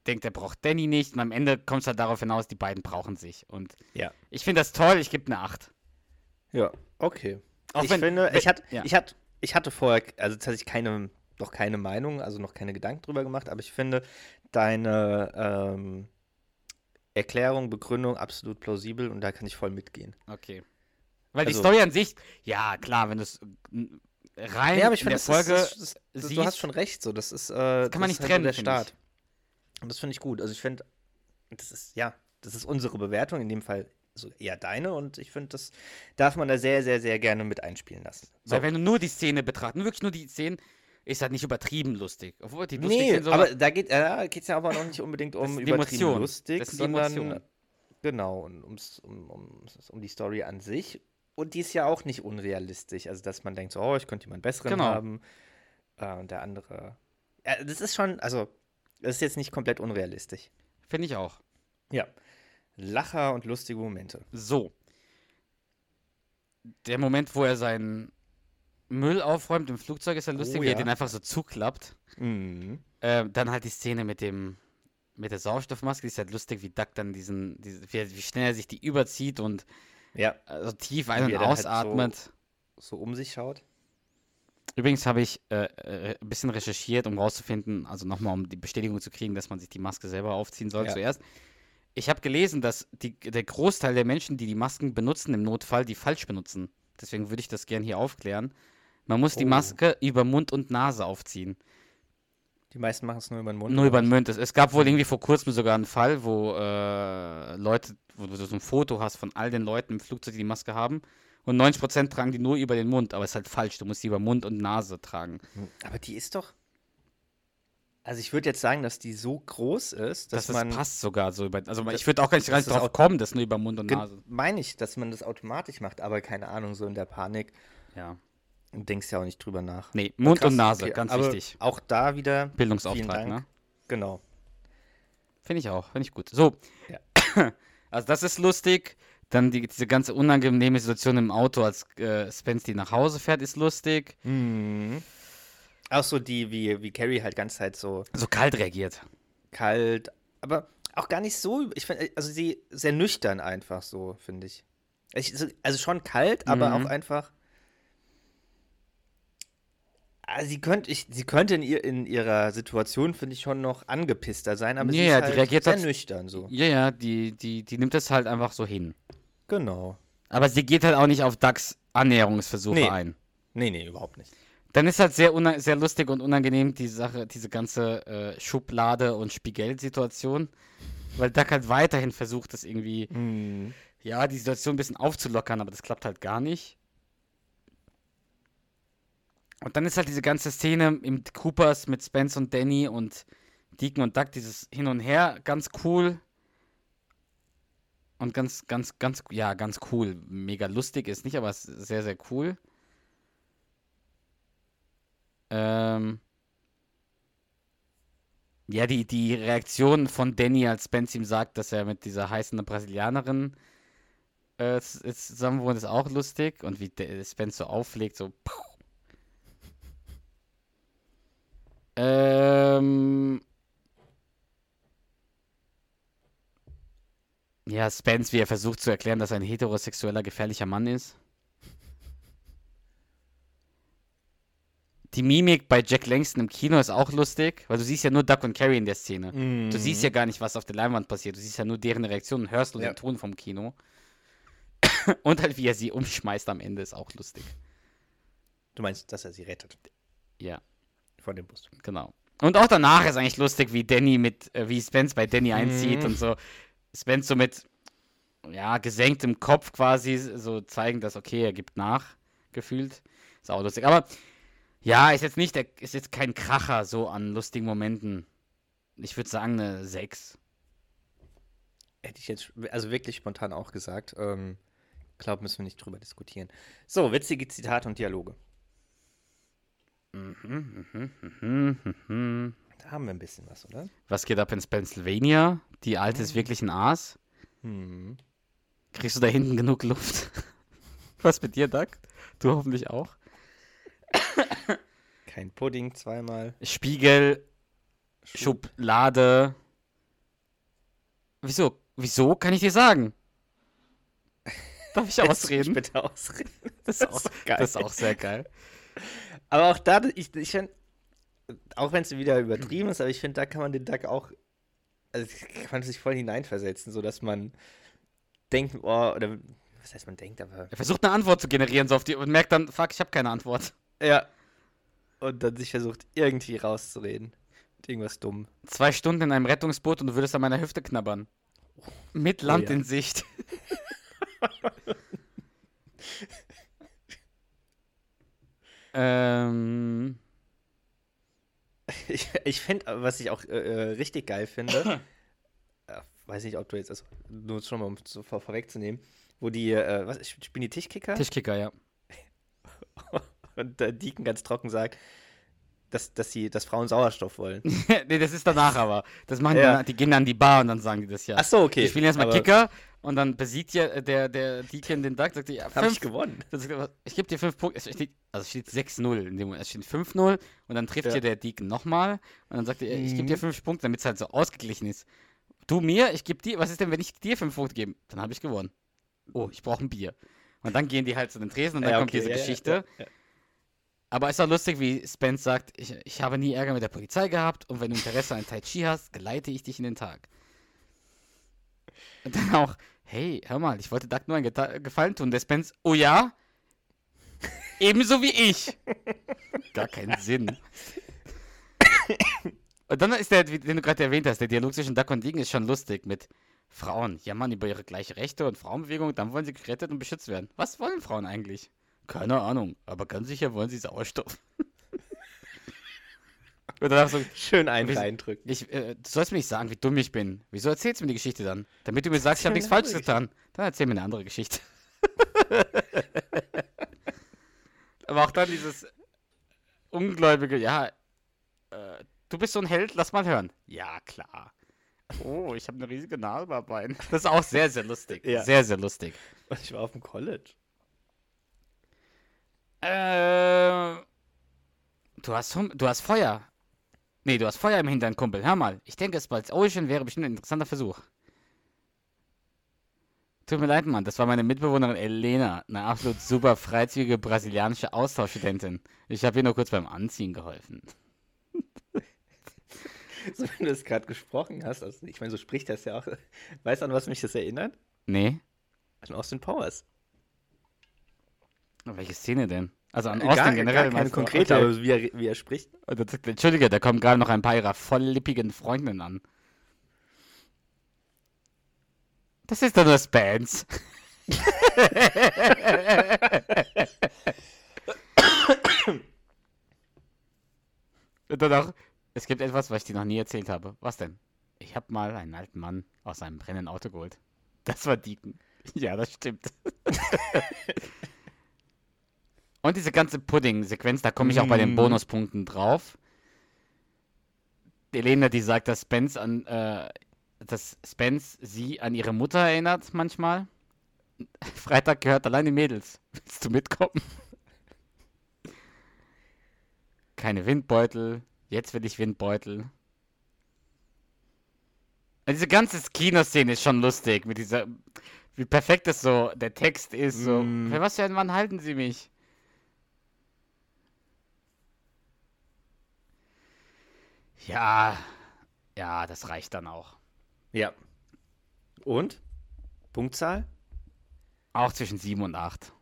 denkt, er braucht Danny nicht. Und am Ende kommt es halt darauf hinaus, die beiden brauchen sich. Und Ja. ich finde das toll, ich gebe eine 8. Ja, okay. Auch ich wenn- finde, ich, hatte, ja. ich, hatte, ich hatte vorher, also tatsächlich keine, noch keine Meinung, also noch keine Gedanken drüber gemacht, aber ich finde deine ähm, Erklärung, Begründung absolut plausibel und da kann ich voll mitgehen. Okay. Weil die Also- Story an sich, ja klar, wenn du es rein Ja, aber ich in finde, der das Folge ist, das, das, du hast schon recht, so, das ist, äh, das kann man nicht halt trennen, der finde ich. Start. Und das finde ich gut. Also ich finde, das ist, ja, das ist unsere Bewertung, in dem Fall so eher deine und ich finde, das darf man da sehr, sehr, sehr gerne mit einspielen lassen. So. Weil wenn du nur die Szene betrachtest, wirklich nur die Szenen, ist halt nicht übertrieben lustig. Obwohl die lustig Nee, sind, so aber da geht es ja aber noch nicht unbedingt um übertrieben Emotionen. lustig, sondern genau, ums, um, um, um die Story an sich. Und die ist ja auch nicht unrealistisch. Also, dass man denkt, so, oh, ich könnte jemanden besseren Genau. haben. Äh, und der andere. Ja, das ist schon, also, das ist jetzt nicht komplett unrealistisch. finde ich auch. Ja. Lacher und lustige Momente. So. Der Moment, wo er seinen Müll aufräumt im Flugzeug, ist ja lustig, Oh, wie er den einfach so zuklappt. Mhm. Ähm, dann halt die Szene mit dem mit der Sauerstoffmaske, die ist halt lustig, wie Duck dann diesen, diese, wie, wie schnell er sich die überzieht und Ja, also tief ein- und er dann halt so- ausatmet. so um sich schaut. Übrigens habe ich äh, äh, ein bisschen recherchiert, um rauszufinden, also nochmal, um die Bestätigung zu kriegen, dass man sich die Maske selber aufziehen soll Ja. zuerst. Ich habe gelesen, dass die, der Großteil der Menschen, die die Masken benutzen im Notfall, die falsch benutzen. Deswegen würde ich das gern hier aufklären. Man muss die Oh. Maske über Mund und Nase aufziehen. Die meisten machen es nur über den Mund. Nur über den Mund. Es, gab wohl irgendwie vor kurzem sogar einen Fall, wo äh, Leute, wo du so ein Foto hast von all den Leuten im Flugzeug, die die Maske haben. Und 90% tragen die nur über den Mund, aber es ist halt falsch. Du musst die über Mund und Nase tragen. Aber die ist doch. Also ich würde jetzt sagen, dass die so groß ist, dass Das, man. das passt sogar so über. Also ich würde auch gar nicht, ist drauf kommen, das nur über Mund und Nase. Meine ich, dass man das automatisch macht, aber keine Ahnung, so in der Panik. Ja. Du denkst ja auch nicht drüber nach. Nee, Mund Krass, und Nase, okay, ganz wichtig. Auch da wieder. Bildungsauftrag, ne? Genau. Finde ich auch, finde ich gut. So. Ja. Also das ist lustig. Dann die, diese ganze unangenehme Situation im Auto, als äh, Spence die nach Hause fährt, ist lustig. Mhm. Auch so die, wie, wie Carrie halt ganz Zeit so So kalt reagiert. kalt, aber auch gar nicht so. Ich finde, also sie sehr nüchtern einfach so, finde ich. ich. so- Also schon kalt, aber Mhm. auch einfach. Ah, Sie könnte, ich, sie könnte in, ihr, in ihrer Situation, finde ich, schon noch angepisster sein, aber sie Ja, ist ja, die halt reagiert sehr halt- nüchtern so. Ja, ja, die, die, die nimmt das halt einfach so hin. Genau. Aber sie geht halt auch nicht auf Ducks Annäherungsversuche Nee. ein. Nee, nee, überhaupt nicht. Dann ist halt sehr, sehr lustig und unangenehm die Sache, diese ganze äh, Schublade- und Spiegel-Situation. Weil Duck halt weiterhin versucht, das irgendwie, Mhm. ja, die Situation ein bisschen aufzulockern, aber das klappt halt gar nicht. Und dann ist halt diese ganze Szene im Coopers mit Spence und Danny und Deacon und Duck, dieses Hin und Her, ganz cool. Und ganz, ganz, ganz, ja, ganz cool. Mega lustig ist nicht, aber sehr, sehr cool. Ähm. Ja, die, die Reaktion von Danny, als Spence ihm sagt, dass er mit dieser heißen Brasilianerin äh, zusammen wohnt, ist auch lustig. Und wie Spence so auflegt, so. Puh. Ähm. Ja, Spence, wie er versucht zu erklären, dass er ein heterosexueller, gefährlicher Mann ist. Die Mimik bei Jack Langston im Kino ist auch lustig, weil du siehst ja nur Duck und Carrie in der Szene. Du siehst ja gar nicht, was auf der Leinwand passiert. Du siehst ja nur deren Reaktion und hörst nur Ja. den Ton vom Kino. und halt, wie er sie umschmeißt am Ende, ist auch lustig. Du meinst, dass er sie rettet Ja, vor dem Bus. genau. Und auch danach ist eigentlich lustig, wie Danny mit, äh, wie Spence bei Danny einzieht Mhm. und so. Spence so mit, ja, gesenktem Kopf quasi so zeigen, dass, okay, er gibt nach, gefühlt. Ist auch lustig. Aber ja, ist jetzt nicht, der, ist jetzt kein Kracher so an lustigen Momenten. Ich würde sagen, eine 6. Hätte ich jetzt also wirklich spontan auch gesagt. Ähm, glaube, müssen wir nicht drüber diskutieren. So, witzige Zitate und Dialoge. Mhm, mhm, mhm, mhm. Da haben wir ein bisschen was, oder? Was geht ab in Pennsylvania? Die Alte ist wirklich ein Aas. Hm. Kriegst du da hinten genug Luft? Was mit dir, Doug? Du hoffentlich auch. Kein Pudding zweimal. Spiegel, Schublade. Wieso? Wieso kann ich dir sagen? Darf ich ausreden? Bitte ausreden. Das ist, auch, geil. das ist auch sehr geil. Aber auch da, ich, ich find, auch wenn es wieder übertrieben ist, aber ich finde, da kann man den Duck auch, also kann man sich voll hineinversetzen, sodass man denkt, oh, oder was heißt man denkt, aber Er versucht eine Antwort zu generieren so auf die, und merkt dann, fuck, ich habe keine Antwort. ja. Und dann sich versucht, irgendwie rauszureden. Mit irgendwas dumm. Zwei Stunden in einem Rettungsboot und du würdest an meiner Hüfte knabbern. Mit Land ja. in Sicht. ähm, Ich, ich finde, was ich auch äh, äh, richtig geil finde, äh, weiß nicht, ob du jetzt, also nur schon mal um so vor, vorwegzunehmen, wo die, äh, was, spielen die Tischkicker? Tischkicker, ja. Und der Deacon ganz trocken sagt, dass, dass, sie, dass Frauen Sauerstoff wollen. nee, das ist danach aber. Das machen Ja. die, die gehen dann in die Bar und dann sagen die das ja. Ach so, okay. Die spielen erstmal Kicker und dann besiegt ja der, der Deacon den Duck, sagt ja, Hab fünf, ich gewonnen. Ich gebe dir fünf Punkte. Es steht, also es steht 6-0 in dem Moment. Es steht 5-0 und dann trifft Ja. dir der Deacon nochmal und dann sagt er, ich gebe dir Mhm. fünf Punkte, damit es halt so ausgeglichen ist. Du mir, ich gebe dir, was ist denn, wenn ich dir fünf Punkte gebe? Dann habe ich gewonnen. Oh, ich brauche ein Bier. Und dann gehen die halt zu den Tresen und dann Ja, kommt okay, diese ja, Geschichte. Aber es ist auch lustig, wie Spence sagt, ich, ich habe nie Ärger mit der Polizei gehabt und wenn du Interesse an Tai Chi hast, geleite ich dich in den Tag. Und dann auch, hey, hör mal, ich wollte Duck nur einen Geta Gefallen tun. Der Spence, oh ja? Ebenso wie ich. Gar keinen Sinn. Und dann ist der, den du gerade erwähnt hast, der Dialog zwischen Duck und Deacon ist schon lustig mit Frauen jammern über ihre gleiche Rechte und Frauenbewegung, dann wollen sie gerettet und beschützt werden. Was wollen Frauen eigentlich? Keine Ahnung, aber ganz sicher wollen sie Sauerstoff. Und dann auch so, Schön einen reindrücken. ich, äh, du sollst mir nicht sagen, wie dumm ich bin. Wieso erzählst du mir die Geschichte dann? Damit du mir sagst, ich habe nichts Falsches getan. Dann erzähl mir eine andere Geschichte. Aber auch dann dieses ungläubige, ja, äh, du bist so ein Held, lass mal hören. Ja, klar. Oh, ich habe eine riesige Narbe am Bein. Das ist auch sehr, sehr lustig. Ja. Sehr, sehr lustig. Und ich war auf dem College. Äh, du hast, Hum du hast Feuer. Nee, du hast Feuer im Hintern, Kumpel. Hör mal, ich denke, es als Ocean wäre bestimmt ein interessanter Versuch. Tut mir leid, Mann, das war meine Mitbewohnerin Elena, eine absolut super freizügige brasilianische Austauschstudentin. Ich habe ihr nur kurz beim Anziehen geholfen. So, wenn du das gerade gesprochen hast, also ich meine, so spricht das ja auch. Weißt du, an was mich das erinnert? Nee? An Austin Powers. Welche Szene denn? Also an Gar- Austin gar generell. keine meinst du? konkrete, Okay. aber wie er, wie er spricht. Er, Entschuldige, da kommen gerade noch ein paar ihrer volllippigen Freundinnen an. Das ist doch nur Spans. Und dann auch, es gibt etwas, was ich dir noch nie erzählt habe. Was denn? Ich habe mal einen alten Mann aus einem brennenden Auto geholt. Das war Deacon. Ja, das stimmt. Und diese ganze Pudding-Sequenz, da komme ich auch bei den Mm. Bonuspunkten drauf. Elena, die sagt, dass Spence an, äh, dass Spence sie an ihre Mutter erinnert manchmal. Freitag gehört allein die Mädels. Willst du mitkommen? Keine Windbeutel. Jetzt will ich Windbeutel. Und diese ganze Kinoszene ist schon lustig, mit dieser, wie perfekt das so, der Text ist, so, Mm. für was für einen Mann halten Sie mich? Ja, ja, das reicht dann auch. Ja. Und? Punktzahl? Auch zwischen 7 und 8.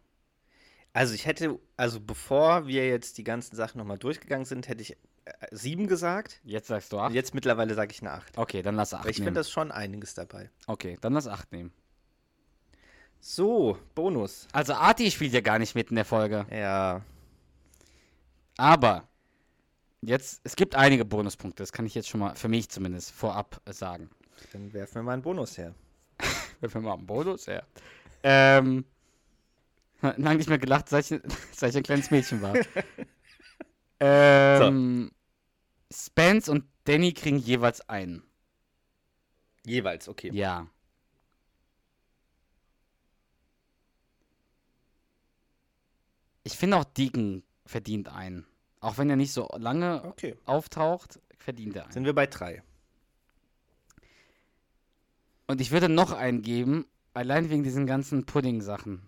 Also ich hätte, also bevor wir jetzt die ganzen Sachen nochmal durchgegangen sind, hätte ich äh, sieben gesagt. Jetzt sagst du Und 8? jetzt mittlerweile sage ich eine acht. Okay, dann lass 8 Aber ich finde das schon einiges dabei. okay, dann lass 8 nehmen. So, Bonus. Also Arti spielt ja gar nicht mit in der Folge. Ja. Aber jetzt, es gibt einige Bonuspunkte, das kann ich jetzt schon mal, für mich zumindest, vorab sagen. Dann werfen wir mal einen Bonus her. Werfen wir mal einen Bonus, ja. Ähm, lange nicht mehr gelacht, seit ich, seit ich ein kleines Mädchen war. ähm, Spence und Danny kriegen jeweils einen. Jeweils, okay. Ja. Ich finde auch Deacon verdient einen. Auch wenn er nicht so lange Okay. auftaucht, verdient er einen. Sind wir bei drei. Und ich würde noch einen geben, allein wegen diesen ganzen Pudding-Sachen.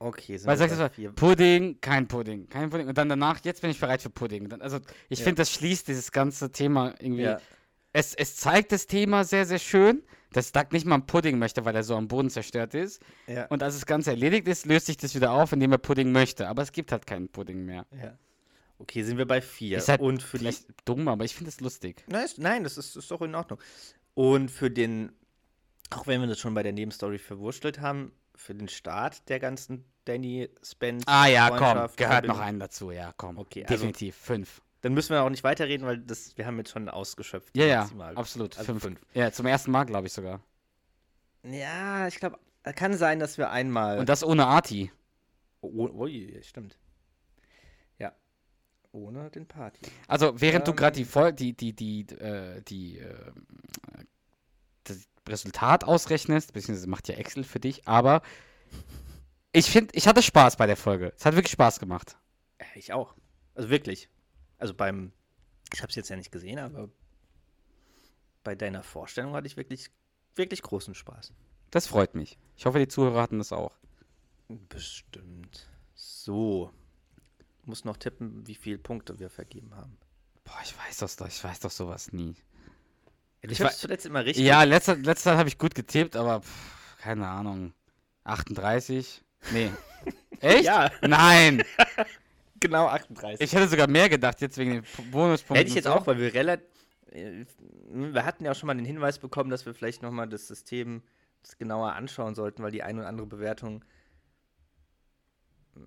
Okay, sind Weil sagst du vier. Pudding, kein Pudding, kein Pudding. Und dann danach, jetzt bin ich bereit für Pudding. Also ich Ja. finde, das schließt dieses ganze Thema irgendwie. Ja. Es, es zeigt das Thema sehr, sehr schön, dass Doug nicht mal einen Pudding möchte, weil er so am Boden zerstört ist. Ja. Und als das Ganze erledigt ist, löst sich das wieder auf, indem er Pudding möchte. Aber es gibt halt keinen Pudding mehr. ja. Okay, sind wir bei vier. Ist halt Und für die. Vielleicht dumm, aber ich finde es lustig. Nein, ist- nein das ist, ist doch in Ordnung. Und für den, auch wenn wir das schon bei der Nebenstory verwurstelt haben, für den Start der ganzen Danny Spence. Ah ja, komm, gehört noch einen dazu, ja, komm. Okay, also- Definitiv, fünf. Dann müssen wir auch nicht weiterreden, weil das, wir haben jetzt schon ausgeschöpft. Ja, ja, absolut, Also fünf. fünf. Ja, zum ersten Mal, glaube ich sogar. Ja, ich glaube, kann sein, dass wir einmal. Und das ohne Arti. oh, oh, stimmt. Ohne den Party. Also, während du Ähm. gerade die, Vol die, die, die, äh, die, äh, das Resultat ausrechnest, beziehungsweise macht ja Excel für dich, aber ich finde, ich hatte Spaß bei der Folge. Es hat wirklich Spaß gemacht. Ich auch. Also wirklich. Also beim, ich habe es jetzt ja nicht gesehen, aber bei deiner Vorstellung hatte ich wirklich, wirklich großen Spaß. Das freut mich. Ich hoffe, die Zuhörer hatten das auch. Bestimmt. So. Muss noch tippen, wie viele Punkte wir vergeben haben. Boah, ich weiß das doch, ich weiß doch sowas nie. Ich Ich wei- zuletzt immer richtig. Ja, letzter, letzter Zeit habe ich gut getippt, aber pff, keine Ahnung. 38? Nee. Echt? Ja. Nein. genau 38. Ich hätte sogar mehr gedacht, jetzt wegen den Bonuspunkten. Hätte ich jetzt so. auch, weil wir relativ. Wir hatten ja auch schon mal den Hinweis bekommen, dass wir vielleicht nochmal das System genauer anschauen sollten, weil die eine oder andere Bewertung, mh,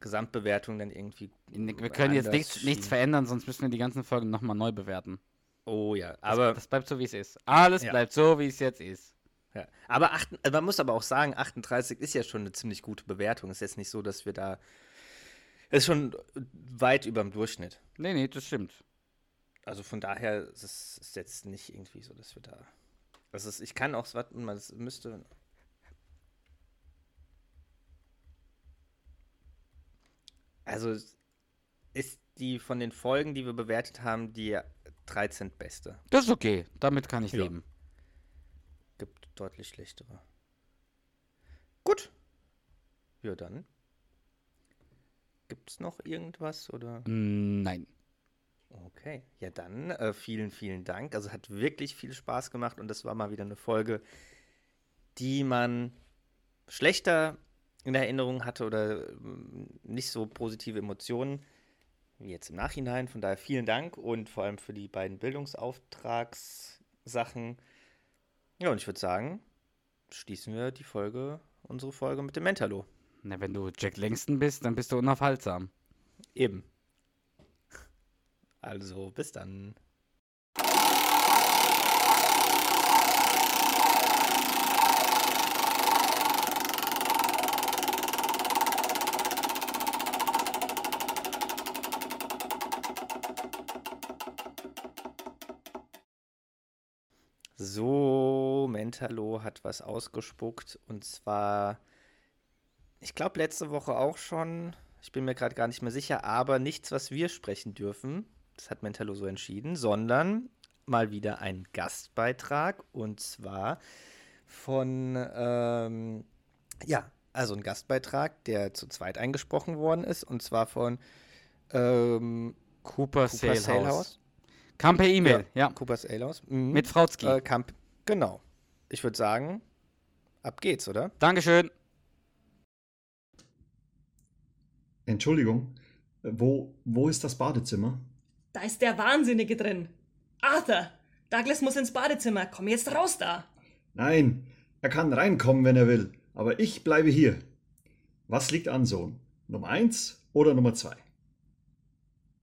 Gesamtbewertung dann irgendwie. Wir können jetzt nichts, nichts verändern, sonst müssen wir die ganzen Folgen nochmal neu bewerten. Oh ja, Das, aber. das bleibt so, wie es ist. Alles Ja. bleibt so, wie es jetzt ist. Ja. Aber acht, also man muss aber auch sagen, 38 ist ja schon eine ziemlich gute Bewertung. Ist jetzt nicht so, dass wir da. Ist schon weit über dem Durchschnitt. Nee, nee, das stimmt. Also von daher ist es ist jetzt nicht irgendwie so, dass wir da. Das ist, ich kann auch, warte mal, das müsste. Also ist die von den Folgen, die wir bewertet haben, die 13 beste. Das ist okay. Damit kann ich Ja. leben. Gibt deutlich schlechtere. Gut. Ja, dann. Gibt es noch irgendwas oder? Mm, Nein. Okay, ja dann äh, vielen, vielen Dank. Also hat wirklich viel Spaß gemacht und das war mal wieder eine Folge, die man schlechter in Erinnerung hatte oder ähm, nicht so positive Emotionen wie jetzt im Nachhinein. Von daher vielen Dank und vor allem für die beiden Bildungsauftragssachen. Ja, und ich würde sagen, schließen wir die Folge, unsere Folge mit dem Mentalo. Na, wenn du Jack Langston bist, dann bist du unaufhaltsam. Eben. Also, bis dann. So, Mentalo hat was ausgespuckt und zwar, ich glaube letzte Woche auch schon, ich bin mir gerade gar nicht mehr sicher, aber nichts, was wir sprechen dürfen, das hat Mentalo so entschieden, sondern mal wieder ein Gastbeitrag und zwar von, ähm, ja, also ein Gastbeitrag, der zu zweit eingesprochen worden ist und zwar von ähm, Cooper, Cooper Salehouse. Salehouse. Kam per E-Mail, ja. Cooper Salehouse. Mhm. Mit Frauzki. Äh, Kamp genau. Ich würde sagen, ab geht's, oder? Dankeschön. Entschuldigung, wo, wo ist das Badezimmer? Da ist der Wahnsinnige drin. Arthur, Douglas muss ins Badezimmer. Komm jetzt raus da. Nein, er kann reinkommen, wenn er will, aber ich bleibe hier. Was liegt an, Sohn? Nummer eins oder Nummer zwei?